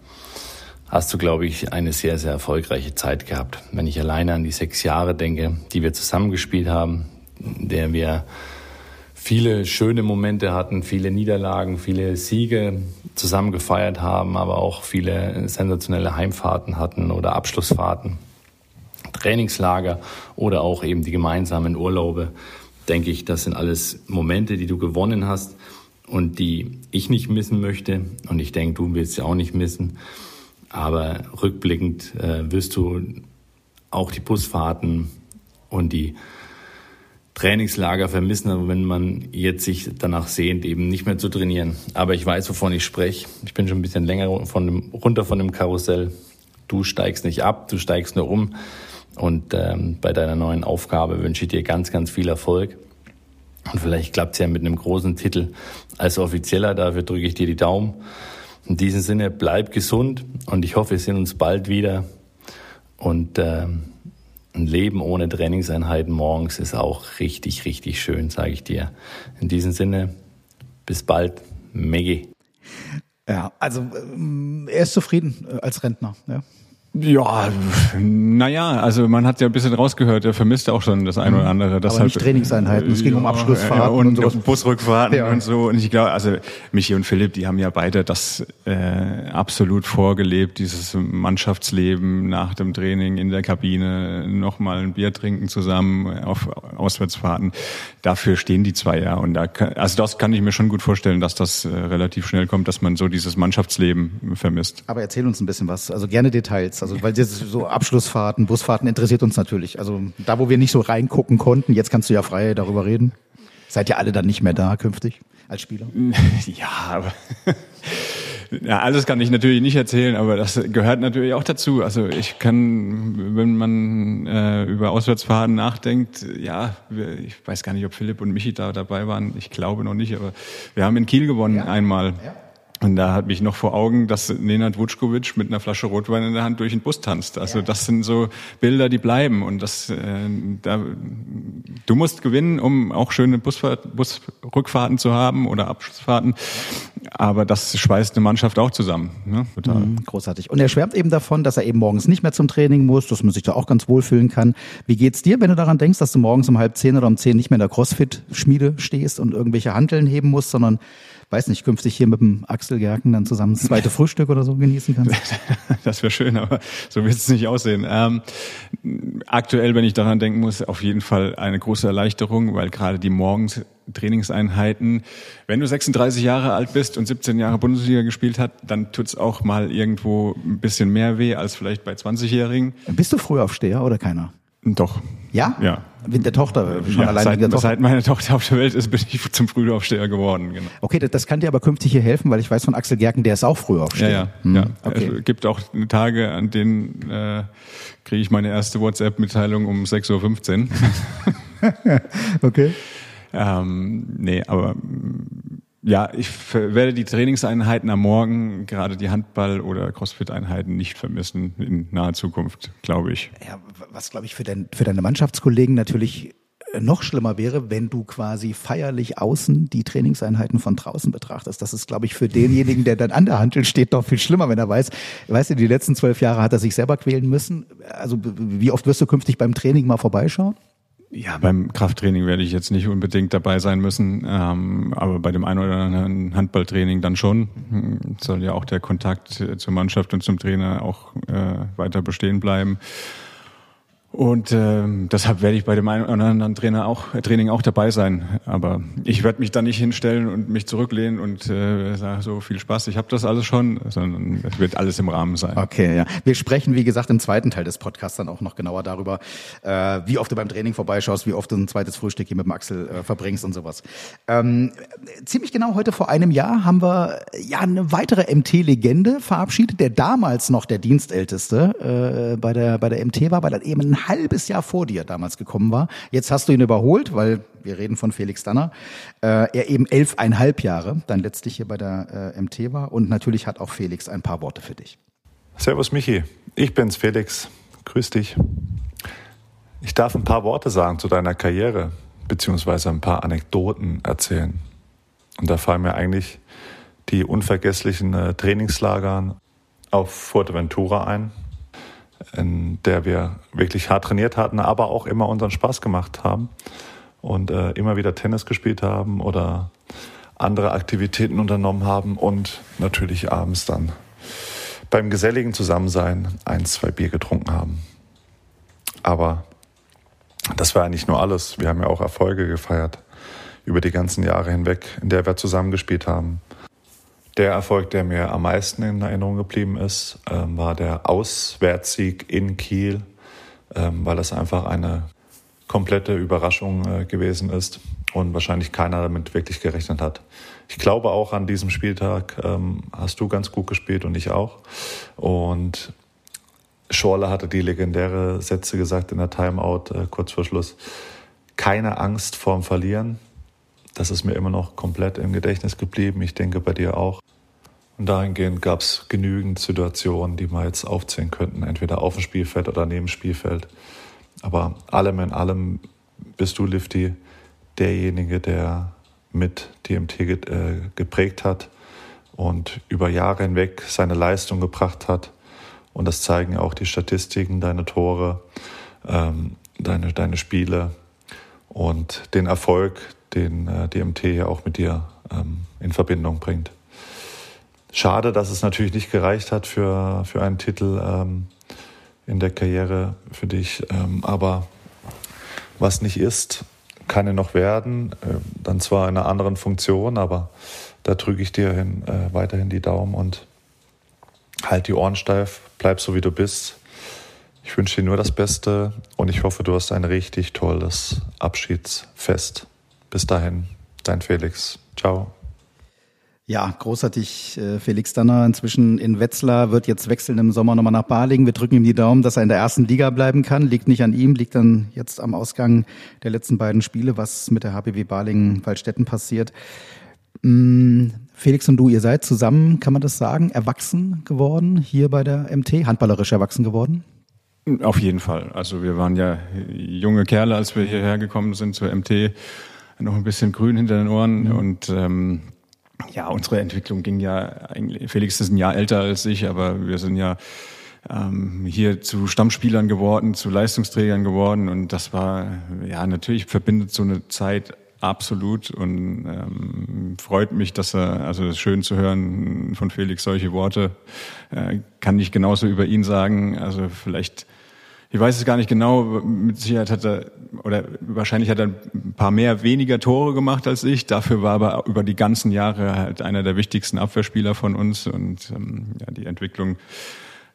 hast du, glaube ich, eine sehr, sehr erfolgreiche Zeit gehabt. Wenn ich alleine an die sechs Jahre denke, die wir zusammengespielt haben, der wir viele schöne Momente hatten, viele Niederlagen, viele Siege zusammen gefeiert haben, aber auch viele sensationelle Heimfahrten hatten oder Abschlussfahrten, Trainingslager oder auch eben die gemeinsamen Urlaube, denke ich, das sind alles Momente, die du gewonnen hast und die ich nicht missen möchte und ich denke, du willst sie auch nicht missen. Aber rückblickend äh, wirst du auch die Busfahrten und die Trainingslager vermissen, wenn man jetzt sich danach sehnt, eben nicht mehr zu trainieren. Aber ich weiß, wovon ich spreche. Ich bin schon ein bisschen länger von dem, runter von dem Karussell. Du steigst nicht ab, du steigst nur um. Und ähm, bei deiner neuen Aufgabe wünsche ich dir ganz, ganz viel Erfolg. Und vielleicht klappt es ja mit einem großen Titel als Offizieller. Dafür drücke ich dir die Daumen. In diesem Sinne, bleib gesund und ich hoffe, wir sehen uns bald wieder. Und ähm, ein Leben ohne Trainingseinheiten morgens ist auch richtig, richtig schön, sage ich dir. In diesem Sinne, bis bald, Meggy. Ja, also ähm, er ist zufrieden äh, als Rentner. Ja. Ja, naja, also man hat ja ein bisschen rausgehört, er vermisst auch schon das eine oder andere. Das Aber nicht Trainingseinheiten, es ging um Abschlussfahrten und, und, und Busrückfahrten ja. und so. Und ich glaube, also Michi und Philipp, die haben ja beide das äh, absolut vorgelebt, dieses Mannschaftsleben nach dem Training in der Kabine, nochmal ein Bier trinken zusammen auf Auswärtsfahrten. Dafür stehen die zwei ja. Und da kann, also das kann ich mir schon gut vorstellen, dass das äh, relativ schnell kommt, dass man so dieses Mannschaftsleben vermisst. Aber erzähl uns ein bisschen was, also gerne Details. Also weil das so Abschlussfahrten, Busfahrten interessiert uns natürlich. Also da, wo wir nicht so reingucken konnten, jetzt kannst du ja frei darüber reden. Seid ihr alle dann nicht mehr da künftig als Spieler? Ja, aber ja, alles kann ich natürlich nicht erzählen, aber das gehört natürlich auch dazu. Also ich kann, wenn man äh, über Auswärtsfahrten nachdenkt, ja, wir, ich weiß gar nicht, ob Philipp und Michi da dabei waren. Ich glaube noch nicht, aber wir haben in Kiel gewonnen ja. einmal. Ja. Und da hat mich noch vor Augen, dass Nenad Vučković mit einer Flasche Rotwein in der Hand durch den Bus tanzt. Also ja. das sind so Bilder, die bleiben. Und das, äh, da, du musst gewinnen, um auch schöne Busfahrt, Busrückfahrten zu haben oder Abschlussfahrten. Aber das schweißt eine Mannschaft auch zusammen. Ne? Total. Mhm, großartig. Und er schwärmt eben davon, dass er eben morgens nicht mehr zum Training muss, dass man sich da auch ganz wohlfühlen kann. Wie geht's dir, wenn du daran denkst, dass du morgens um halb zehn oder um zehn nicht mehr in der Crossfit-Schmiede stehst und irgendwelche Hanteln heben musst, sondern weiß nicht, künftig hier mit dem Axel Gerken dann zusammen das zweite Frühstück oder so genießen kannst? Das wäre schön, aber so wird es nicht aussehen. Ähm, aktuell, wenn ich daran denken muss, auf jeden Fall eine große Erleichterung, weil gerade die morgens Trainingseinheiten, wenn du 36 Jahre alt bist und 17 Jahre Bundesliga gespielt hast, dann tut's auch mal irgendwo ein bisschen mehr weh als vielleicht bei 20-Jährigen. Bist du Frühaufsteher oder keiner? Doch. Ja? Ja. Mit der Tochter, schon ja, allein seit, Tochter. Seit meine Tochter auf der Welt ist, bin ich zum Frühaufsteher geworden. Genau. Okay, das, das kann dir aber künftig hier helfen, weil ich weiß von Axel Gerken, der ist auch Frühaufsteher. Ja, ja. Hm. ja. Okay. Es gibt auch Tage, an denen äh, kriege ich meine erste WhatsApp-Mitteilung um 6.15 Uhr. okay. Ähm, nee, aber ja, ich werde die Trainingseinheiten am Morgen, gerade die Handball- oder Crossfit-Einheiten nicht vermissen in naher Zukunft, glaube ich. Ja, was glaube ich für, dein, für deine Mannschaftskollegen natürlich äh, noch schlimmer wäre, wenn du quasi feierlich außen die Trainingseinheiten von draußen betrachtest. Das ist, glaube ich, für denjenigen, der dann an der Handel steht, doch viel schlimmer, wenn er weiß, weißt du, die letzten zwölf Jahre hat er sich selber quälen müssen. Also wie oft wirst du künftig beim Training mal vorbeischauen? Ja, beim Krafttraining werde ich jetzt nicht unbedingt dabei sein müssen, ähm, aber bei dem einen oder anderen Handballtraining dann schon. Soll ja auch der Kontakt zur Mannschaft und zum Trainer auch äh, weiter bestehen bleiben. Und äh, deshalb werde ich bei dem einen oder anderen Trainer auch, äh, Training auch dabei sein. Aber ich werde mich da nicht hinstellen und mich zurücklehnen und äh, sagen, so viel Spaß, ich habe das alles schon, sondern es wird alles im Rahmen sein. Okay, ja. Wir sprechen, wie gesagt, im zweiten Teil des Podcasts dann auch noch genauer darüber, äh, wie oft du beim Training vorbeischaust, wie oft du ein zweites Frühstück hier mit dem Axel äh, verbringst und sowas. Ähm, ziemlich genau heute vor einem Jahr haben wir ja eine weitere MT-Legende verabschiedet, der damals noch der Dienstälteste äh, bei, der, bei der MT war, weil er eben halbes Jahr vor dir damals gekommen war. Jetzt hast du ihn überholt, weil wir reden von Felix Danner. Äh, er eben elfeinhalb Jahre dann letztlich hier bei der äh, MT war. Und natürlich hat auch Felix ein paar Worte für dich. Servus Michi, ich bin's Felix. Grüß dich. Ich darf ein paar Worte sagen zu deiner Karriere. beziehungsweise ein paar Anekdoten erzählen. Und da fallen mir eigentlich die unvergesslichen äh, Trainingslagern auf Fuerteventura ein, in der wir wirklich hart trainiert hatten, aber auch immer unseren Spaß gemacht haben und äh, immer wieder Tennis gespielt haben oder andere Aktivitäten unternommen haben und natürlich abends dann beim geselligen Zusammensein ein, zwei Bier getrunken haben. Aber das war ja nicht nur alles. Wir haben ja auch Erfolge gefeiert über die ganzen Jahre hinweg, in der wir zusammengespielt haben. Der Erfolg, der mir am meisten in Erinnerung geblieben ist, ähm, war der Auswärtssieg in Kiel, ähm, weil das einfach eine komplette Überraschung äh, gewesen ist und wahrscheinlich keiner damit wirklich gerechnet hat. Ich glaube auch an diesem Spieltag ähm, hast du ganz gut gespielt und ich auch. Und Schorle hatte die legendäre Sätze gesagt in der Timeout äh, kurz vor Schluss. Keine Angst vorm Verlieren. Das ist mir immer noch komplett im Gedächtnis geblieben. Ich denke bei dir auch. Und dahingehend gab es genügend Situationen, die wir jetzt aufzählen könnten, entweder auf dem Spielfeld oder neben dem Spielfeld. Aber allem in allem bist du, Lifty, derjenige, der mit DMT äh, geprägt hat und über Jahre hinweg seine Leistung gebracht hat. Und das zeigen auch die Statistiken, deine Tore, ähm, deine, deine Spiele und den Erfolg, den äh, DMT ja auch mit dir ähm, in Verbindung bringt. Schade, dass es natürlich nicht gereicht hat für, für einen Titel ähm, in der Karriere für dich. Ähm, aber was nicht ist, kann er noch werden. Äh, dann zwar in einer anderen Funktion, aber da drücke ich dir hin, äh, weiterhin die Daumen und halt die Ohren steif, bleib so wie du bist. Ich wünsche dir nur das Beste und ich hoffe, du hast ein richtig tolles Abschiedsfest. Bis dahin, dein Felix. Ciao. Ja, großartig. Äh, Felix Danner inzwischen in Wetzlar wird jetzt wechseln im Sommer nochmal nach Baling. Wir drücken ihm die Daumen, dass er in der ersten Liga bleiben kann. Liegt nicht an ihm, liegt dann jetzt am Ausgang der letzten beiden Spiele, was mit der HBW Baling-Waldstätten passiert. Mm, Felix und du, ihr seid zusammen, kann man das sagen, erwachsen geworden hier bei der MT, handballerisch erwachsen geworden? Auf jeden Fall. Also wir waren ja junge Kerle, als wir hierher gekommen sind zur MT, noch ein bisschen grün hinter den Ohren mhm. und ähm, ja, unsere Entwicklung ging ja eigentlich, Felix ist ein Jahr älter als ich, aber wir sind ja ähm, hier zu Stammspielern geworden, zu Leistungsträgern geworden und das war, ja, natürlich verbindet so eine Zeit absolut und ähm, freut mich, dass er, also schön zu hören von Felix solche Worte, äh, kann ich genauso über ihn sagen, also vielleicht ich weiß es gar nicht genau, mit Sicherheit hat er, oder wahrscheinlich hat er ein paar mehr weniger Tore gemacht als ich. Dafür war aber über die ganzen Jahre halt einer der wichtigsten Abwehrspieler von uns und ähm, ja, die Entwicklung.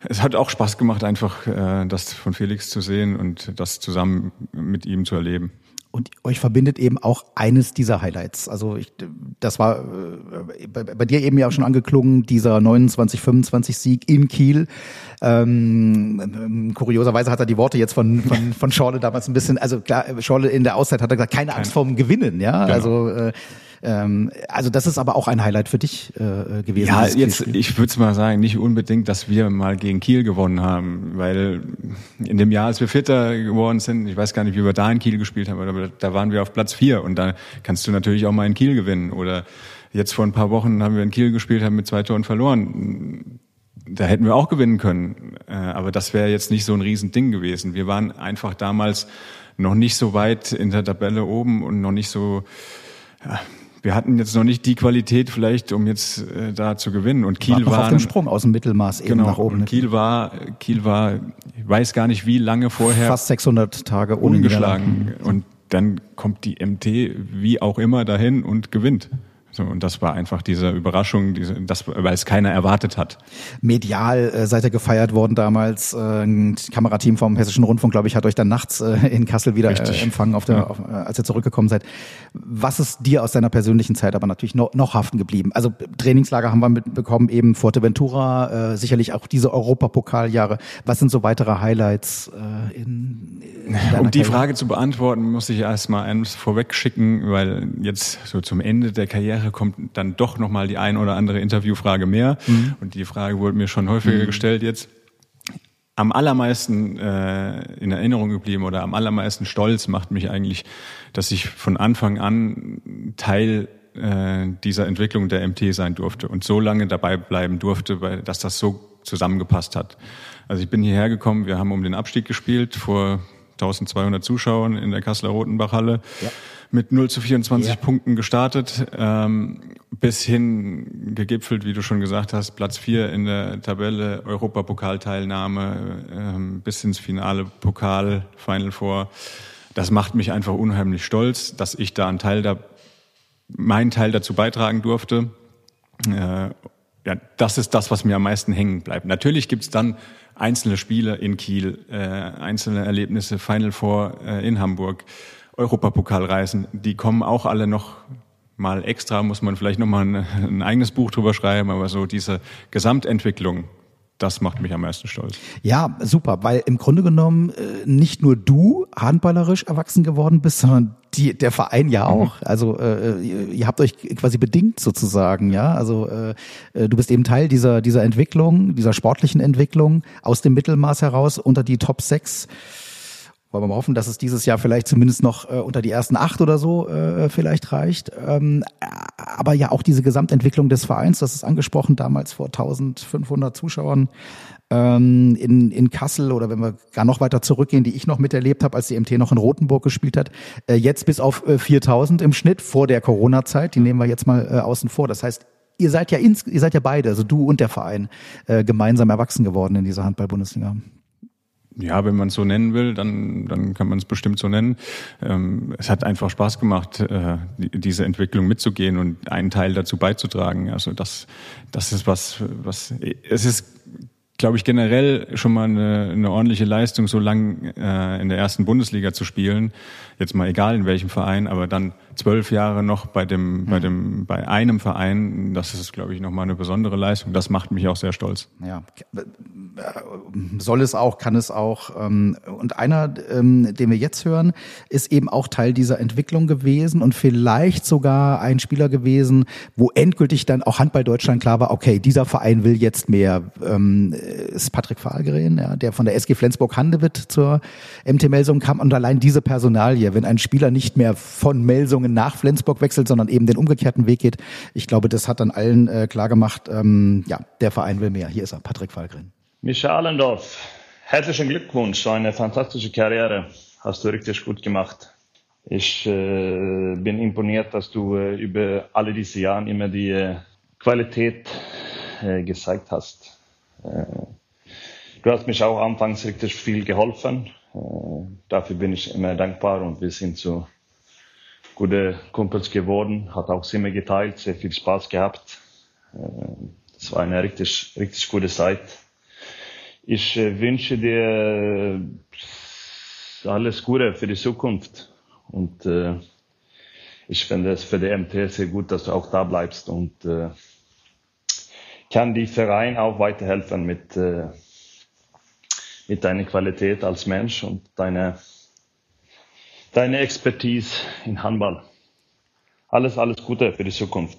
Es hat auch Spaß gemacht, einfach äh, das von Felix zu sehen und das zusammen mit ihm zu erleben. Und euch verbindet eben auch eines dieser Highlights. Also ich, das war äh, bei, bei, dir eben ja auch schon angeklungen, dieser 29-25 Sieg in Kiel. Ähm, kurioserweise hat er die Worte jetzt von, von, von Schorle damals ein bisschen, also klar, Schorle in der Auszeit hat er gesagt, keine Angst vorm Gewinnen, ja. Genau. Also äh, ähm, also das ist aber auch ein Highlight für dich äh, gewesen. Ja, jetzt ich würde mal sagen, nicht unbedingt, dass wir mal gegen Kiel gewonnen haben, weil in dem Jahr, als wir Vierter geworden sind, ich weiß gar nicht, wie wir da in Kiel gespielt haben, aber da waren wir auf Platz vier und da kannst du natürlich auch mal in Kiel gewinnen. Oder jetzt vor ein paar Wochen haben wir in Kiel gespielt, haben mit zwei Toren verloren. Da hätten wir auch gewinnen können, äh, aber das wäre jetzt nicht so ein Riesending gewesen. Wir waren einfach damals noch nicht so weit in der Tabelle oben und noch nicht so ja, wir hatten jetzt noch nicht die Qualität vielleicht, um jetzt äh, da zu gewinnen. Und Kiel war, war auf dem Sprung aus dem Mittelmaß eben genau, nach oben. Und Kiel war, Kiel war, ich weiß gar nicht wie lange vorher. Fast 600 Tage ungeschlagen. Und dann kommt die MT wie auch immer dahin und gewinnt. So, und das war einfach diese Überraschung, diese, das, weil es keiner erwartet hat. Medial äh, seid ihr gefeiert worden damals. Äh, ein Kamerateam vom Hessischen Rundfunk, glaube ich, hat euch dann nachts äh, in Kassel wieder äh, empfangen, auf der, ja. auf, äh, als ihr zurückgekommen seid. Was ist dir aus deiner persönlichen Zeit aber natürlich noch, noch haften geblieben? Also Trainingslager haben wir mitbekommen, eben Forteventura, äh, sicherlich auch diese Europapokaljahre. Was sind so weitere Highlights äh, in, in Um die Karriere? Frage zu beantworten, muss ich erstmal eins vorweg schicken, weil jetzt so zum Ende der Karriere Jahre kommt dann doch nochmal die ein oder andere Interviewfrage mehr. Mhm. Und die Frage wurde mir schon häufiger mhm. gestellt jetzt. am allermeisten äh, in Erinnerung geblieben oder am allermeisten stolz macht mich eigentlich, dass ich von Anfang an Teil äh, dieser Entwicklung der MT sein durfte und so lange dabei bleiben durfte, weil dass das so zusammengepasst hat. Also ich bin hierher gekommen, wir haben um den Abstieg gespielt vor 1200 Zuschauern in der Kasseler Rotenbachhalle. Ja mit 0 zu 24 ja. Punkten gestartet, ähm, bis hin gegipfelt, wie du schon gesagt hast, Platz 4 in der Tabelle, Europapokalteilnahme, ähm, bis ins Finale Pokal, Final Four. Das macht mich einfach unheimlich stolz, dass ich da einen Teil da, meinen Teil dazu beitragen durfte. Äh, ja, das ist das, was mir am meisten hängen bleibt. Natürlich gibt's dann einzelne Spiele in Kiel, äh, einzelne Erlebnisse, Final Four äh, in Hamburg. Europapokalreisen, die kommen auch alle noch mal extra, muss man vielleicht noch mal ein, ein eigenes Buch drüber schreiben, aber so diese Gesamtentwicklung, das macht mich am meisten stolz. Ja, super, weil im Grunde genommen äh, nicht nur du handballerisch erwachsen geworden bist, sondern die, der Verein ja auch. Mhm. Also äh, ihr habt euch quasi bedingt sozusagen, ja. Also äh, äh, du bist eben Teil dieser dieser Entwicklung, dieser sportlichen Entwicklung aus dem Mittelmaß heraus unter die Top 6 wollen wir mal hoffen, dass es dieses Jahr vielleicht zumindest noch äh, unter die ersten acht oder so äh, vielleicht reicht. Ähm, aber ja auch diese Gesamtentwicklung des Vereins, das ist angesprochen, damals vor 1500 Zuschauern ähm, in, in Kassel oder wenn wir gar noch weiter zurückgehen, die ich noch miterlebt habe, als die MT noch in Rothenburg gespielt hat, äh, jetzt bis auf äh, 4000 im Schnitt vor der Corona-Zeit, die nehmen wir jetzt mal äh, außen vor. Das heißt, ihr seid ja ins, ihr seid ja beide, also du und der Verein, äh, gemeinsam erwachsen geworden in dieser Handball-Bundesliga. Ja, wenn man es so nennen will, dann, dann kann man es bestimmt so nennen. Ähm, es hat einfach Spaß gemacht, äh, die, diese Entwicklung mitzugehen und einen Teil dazu beizutragen. Also das, das ist was, was es ist glaube ich, generell schon mal eine, eine ordentliche Leistung, so lang äh, in der ersten Bundesliga zu spielen. Jetzt mal egal in welchem Verein, aber dann zwölf Jahre noch bei dem, bei dem, bei einem Verein, das ist, glaube ich, nochmal eine besondere Leistung. Das macht mich auch sehr stolz. Ja, soll es auch, kann es auch. Ähm, und einer, ähm, den wir jetzt hören, ist eben auch Teil dieser Entwicklung gewesen und vielleicht sogar ein Spieler gewesen, wo endgültig dann auch Handball Deutschland klar war, okay, dieser Verein will jetzt mehr. Ähm, ist Patrick Fahlgren, ja, der von der SG Flensburg-Handewitt zur MT Melsungen kam und allein diese Personalie, wenn ein Spieler nicht mehr von Melsungen nach Flensburg wechselt, sondern eben den umgekehrten Weg geht. Ich glaube, das hat dann allen äh, klar gemacht, ähm, ja, der Verein will mehr. Hier ist er, Patrick Fallgren. Micha Allendorf, herzlichen Glückwunsch, eine fantastische Karriere. Hast du richtig gut gemacht. Ich äh, bin imponiert, dass du äh, über alle diese Jahre immer die äh, Qualität äh, gezeigt hast. Äh, du hast mich auch anfangs richtig viel geholfen. Äh, dafür bin ich immer dankbar und wir sind so gute Kumpels geworden, hat auch Zimmer geteilt, sehr viel Spaß gehabt. Es äh, war eine richtig, richtig gute Zeit. Ich äh, wünsche dir alles Gute für die Zukunft und ich finde es für die MT sehr gut, dass du auch da bleibst und kann die Verein auch weiterhelfen mit, mit deiner Qualität als Mensch und deiner deine Expertise in Handball. Alles, alles Gute für die Zukunft.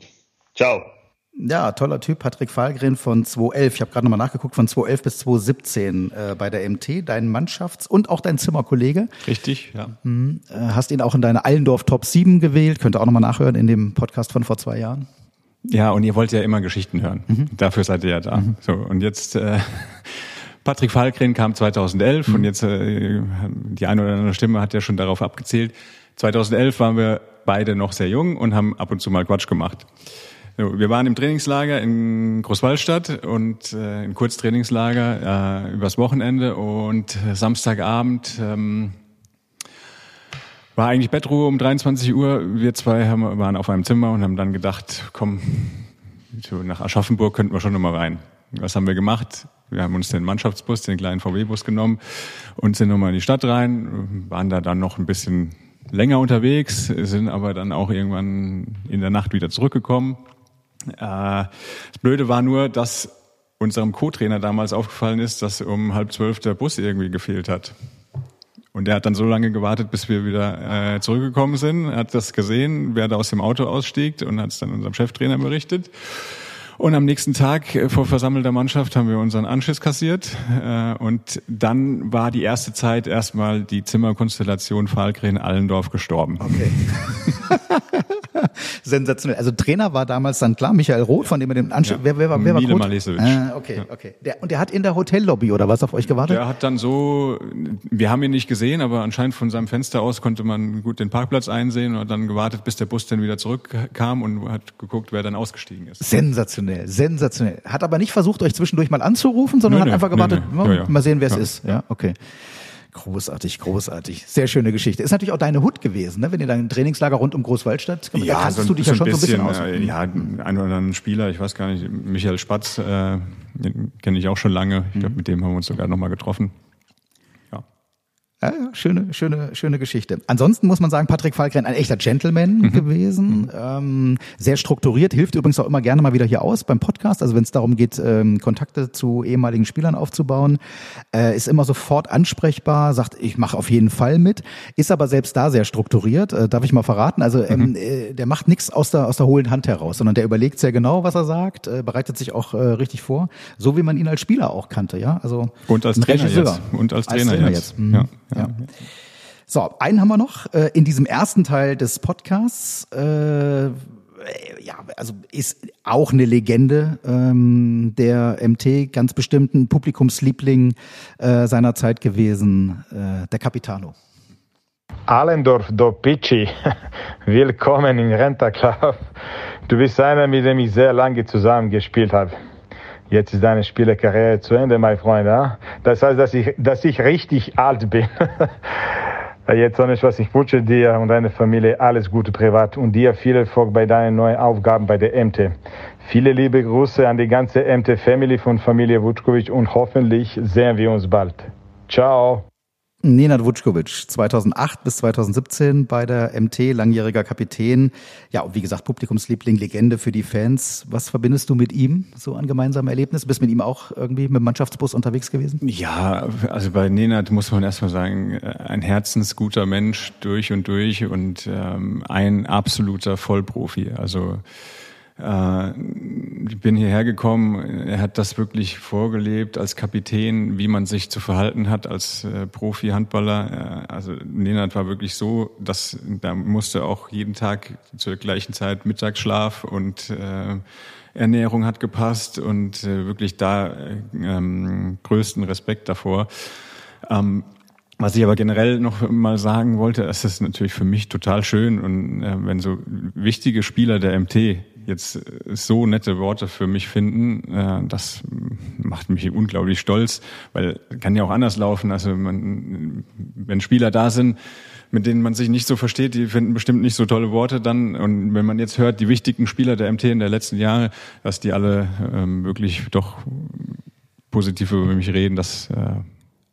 Ciao. Ja, toller Typ, Patrick Fahlgren von 2011. Ich habe gerade nochmal nachgeguckt, von 2011 bis 2017 äh, bei der MT, dein Mannschafts- und auch dein Zimmerkollege. Richtig, ja. Mhm, äh, hast ihn auch in deine Allendorf Top 7 gewählt. Könnt ihr auch nochmal nachhören in dem Podcast von vor zwei Jahren. Ja, und ihr wollt ja immer Geschichten hören. Mhm. Dafür seid ihr ja da. Mhm. So, und jetzt äh, Patrick Falkren kam 2011 mhm. und jetzt äh, die eine oder andere Stimme hat ja schon darauf abgezählt. 2011 waren wir beide noch sehr jung und haben ab und zu mal Quatsch gemacht. Wir waren im Trainingslager in Großwallstadt und äh, in Kurztrainingslager äh, übers Wochenende und Samstagabend ähm, war eigentlich Bettruhe um 23 Uhr. Wir zwei haben, waren auf einem Zimmer und haben dann gedacht, komm, nach Aschaffenburg könnten wir schon nochmal rein. Was haben wir gemacht? Wir haben uns den Mannschaftsbus, den kleinen VW-Bus genommen und sind nochmal in die Stadt rein, waren da dann noch ein bisschen länger unterwegs, sind aber dann auch irgendwann in der Nacht wieder zurückgekommen. Äh, das Blöde war nur, dass unserem Co-Trainer damals aufgefallen ist, dass um halb zwölf der Bus irgendwie gefehlt hat. Und der hat dann so lange gewartet, bis wir wieder äh, zurückgekommen sind, hat das gesehen, wer da aus dem Auto ausstieg und hat es dann unserem Cheftrainer berichtet. Und am nächsten Tag äh, vor versammelter Mannschaft haben wir unseren Anschiss kassiert. Äh, und dann war die erste Zeit erstmal die Zimmerkonstellation Fahlgren-Allendorf gestorben. Okay. Sensationell. Also Trainer war damals dann klar Michael Roth, von dem er den Anschiss. Ja. Wer, wer war, wer war Coach? Malesevic. Ah, okay, okay. Der, und der hat in der Hotellobby oder was auf euch gewartet? Der hat dann so, wir haben ihn nicht gesehen, aber anscheinend von seinem Fenster aus konnte man gut den Parkplatz einsehen und hat dann gewartet, bis der Bus dann wieder zurückkam und hat geguckt, wer dann ausgestiegen ist. Sensationell, sensationell. Hat aber nicht versucht, euch zwischendurch mal anzurufen, sondern Nö, hat nö, einfach gewartet, nö. mal- Ja, ja. mal sehen, wer es ist. Ja, okay. Großartig, großartig. Sehr schöne Geschichte. Ist natürlich auch deine Hut gewesen, ne? wenn ihr dann ein Trainingslager rund um Großwaldstadt, da kanntest du dich ja schon so ein bisschen aus. äh, ja, ein oder anderen Spieler, ich weiß gar nicht, Michael Spatz, äh, den kenne ich auch schon lange. Ich Mhm. glaube, mit dem haben wir uns sogar nochmal getroffen. Ja, ja, schöne, schöne, schöne Geschichte. Ansonsten muss man sagen, Patrick Falkren ein echter Gentleman Mhm. gewesen, ähm, sehr strukturiert, hilft übrigens auch immer gerne mal wieder hier aus beim Podcast. Also wenn es darum geht, ähm, Kontakte zu ehemaligen Spielern aufzubauen, äh, ist immer sofort ansprechbar, sagt, ich mache auf jeden Fall mit, ist aber selbst da sehr strukturiert, äh, darf ich mal verraten. Also ähm, Mhm. äh, der macht nichts aus der aus der hohlen Hand heraus, sondern der überlegt sehr genau, was er sagt, äh, bereitet sich auch äh, richtig vor, so wie man ihn als Spieler auch kannte, ja. Also Und als Trainer Regisseur. jetzt. Und als Trainer jetzt. Mhm. Ja. Ja. So, einen haben wir noch äh, in diesem ersten Teil des Podcasts. Äh, ja, also ist auch eine Legende ähm, der MT, ganz bestimmt ein Publikumsliebling äh, seiner Zeit gewesen, äh, der Capitano. Allendorf do Pici, willkommen in Renta Club. Du bist einer, mit dem ich sehr lange zusammen gespielt habe. Jetzt ist deine Spielerkarriere zu Ende, mein Freund. Ja? Das heißt, dass ich, dass ich richtig alt bin. Jetzt nicht, was ich wünsche dir und deiner Familie alles Gute privat und dir viel Erfolg bei deinen neuen Aufgaben bei der MT. Viele liebe Grüße an die ganze MT-Family von Familie Vučkovic und hoffentlich sehen wir uns bald. Ciao. Nenad Vučkovic, 2008 bis 2017 bei der MT, langjähriger Kapitän. Ja, und wie gesagt, Publikumsliebling, Legende für die Fans. Was verbindest du mit ihm so an gemeinsamen Erlebnissen? Bist mit ihm auch irgendwie mit dem Mannschaftsbus unterwegs gewesen? Ja, also bei Nenad muss man erstmal sagen, äh, ein herzensguter Mensch durch und durch und ähm, ein absoluter Vollprofi. Also ich bin hierher gekommen, er hat das wirklich vorgelebt als Kapitän, wie man sich zu verhalten hat als äh, Profi-Handballer. Äh, also Nenad war wirklich so, dass da musste auch jeden Tag zur gleichen Zeit Mittagsschlaf und äh, Ernährung hat gepasst und äh, wirklich da äh, ähm, größten Respekt davor. Ähm, was ich aber generell noch mal sagen wollte, es ist natürlich für mich total schön und äh, wenn so wichtige Spieler der MT jetzt äh, so nette Worte für mich finden, äh, das macht mich unglaublich stolz, weil kann ja auch anders laufen. Also man, wenn Spieler da sind, mit denen man sich nicht so versteht, die finden bestimmt nicht so tolle Worte dann. Und wenn man jetzt hört, die wichtigen Spieler der MT in der letzten Jahre, dass die alle ähm, wirklich doch positiv über mich reden, das äh,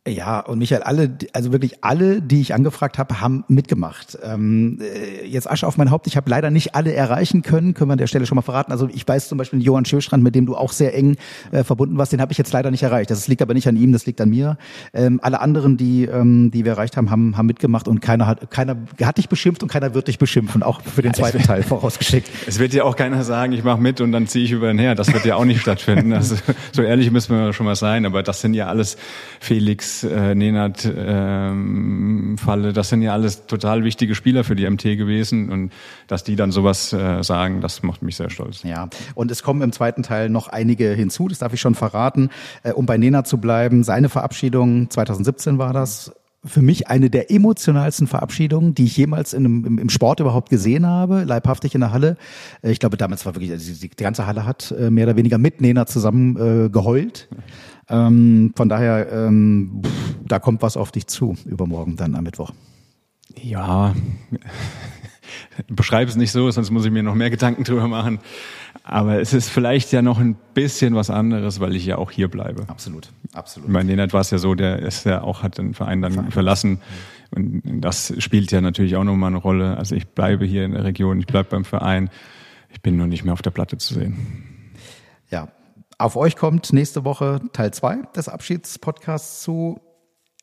Ja, und Michael, alle, also wirklich alle, die ich angefragt habe, haben mitgemacht. Ähm, äh, jetzt Asche auf mein Haupt, ich habe leider nicht alle erreichen können, können wir an der Stelle schon mal verraten. Also ich weiß zum Beispiel Johann Schöstrand, mit dem du auch sehr eng äh, verbunden warst, den habe ich jetzt leider nicht erreicht. Das liegt aber nicht an ihm, das liegt an mir. Ähm, alle anderen, die, ähm, die wir erreicht haben, haben, haben mitgemacht und keiner hat, keiner hat dich beschimpft und keiner wird dich beschimpfen, auch für den zweiten Teil vorausgeschickt. Es wird ja auch keiner sagen, ich mache mit und dann ziehe ich über den her. Das wird ja auch nicht stattfinden. Also, so ehrlich müssen wir schon mal sein. Aber das sind ja alles Felix, äh, Nenad, ähm, Falle, das sind ja alles total wichtige Spieler für die MT gewesen. Und dass die dann sowas äh, sagen, das macht mich sehr stolz. Ja, und es kommen im zweiten Teil noch einige hinzu, das darf ich schon verraten. Äh, um bei Nena zu bleiben, seine Verabschiedung 2017 war das. Für mich eine der emotionalsten Verabschiedungen, die ich jemals in einem, im, Sport überhaupt gesehen habe, leibhaftig in der Halle. Äh, Ich glaube, damals war wirklich, also die, ganze Halle hat äh, mehr oder weniger mit Nena zusammen äh, geheult. Ähm, von daher, ähm, da kommt was auf dich zu übermorgen dann am Mittwoch. Ja, beschreib es nicht so, sonst muss ich mir noch mehr Gedanken drüber machen. Aber es ist vielleicht ja noch ein bisschen was anderes, weil ich ja auch hier bleibe. Absolut, absolut. Bei Nenad war es ja so, der ist ja auch, hat den Verein dann verlassen. Und das spielt ja natürlich auch nochmal eine Rolle. Also ich bleibe hier in der Region, ich bleibe beim Verein. Ich bin nur nicht mehr auf der Platte zu sehen. Ja, auf euch kommt nächste Woche Teil 2 des Abschiedspodcasts zu.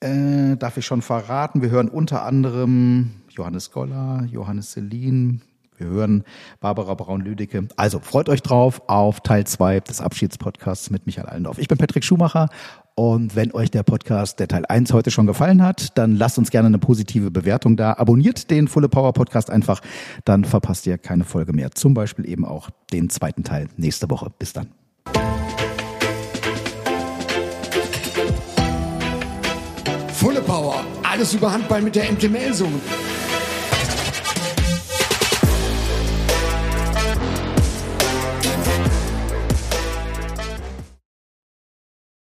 Äh, darf ich schon verraten, wir hören unter anderem Johannes Goller, Johannes Selin, Wir hören Barbara Braun-Lüdecke. Also freut euch drauf auf Teil zwei des Abschiedspodcasts mit Michael Allendorf. Ich bin Patrick Schumacher und wenn euch der Podcast, der Teil 1 heute schon gefallen hat, dann lasst uns gerne eine positive Bewertung da. Abonniert den Fulle Power Podcast einfach, dann verpasst ihr keine Folge mehr. Zum Beispiel eben auch den zweiten Teil nächste Woche. Bis dann. Fulle Power. Alles über Handball mit der MTML-Zone.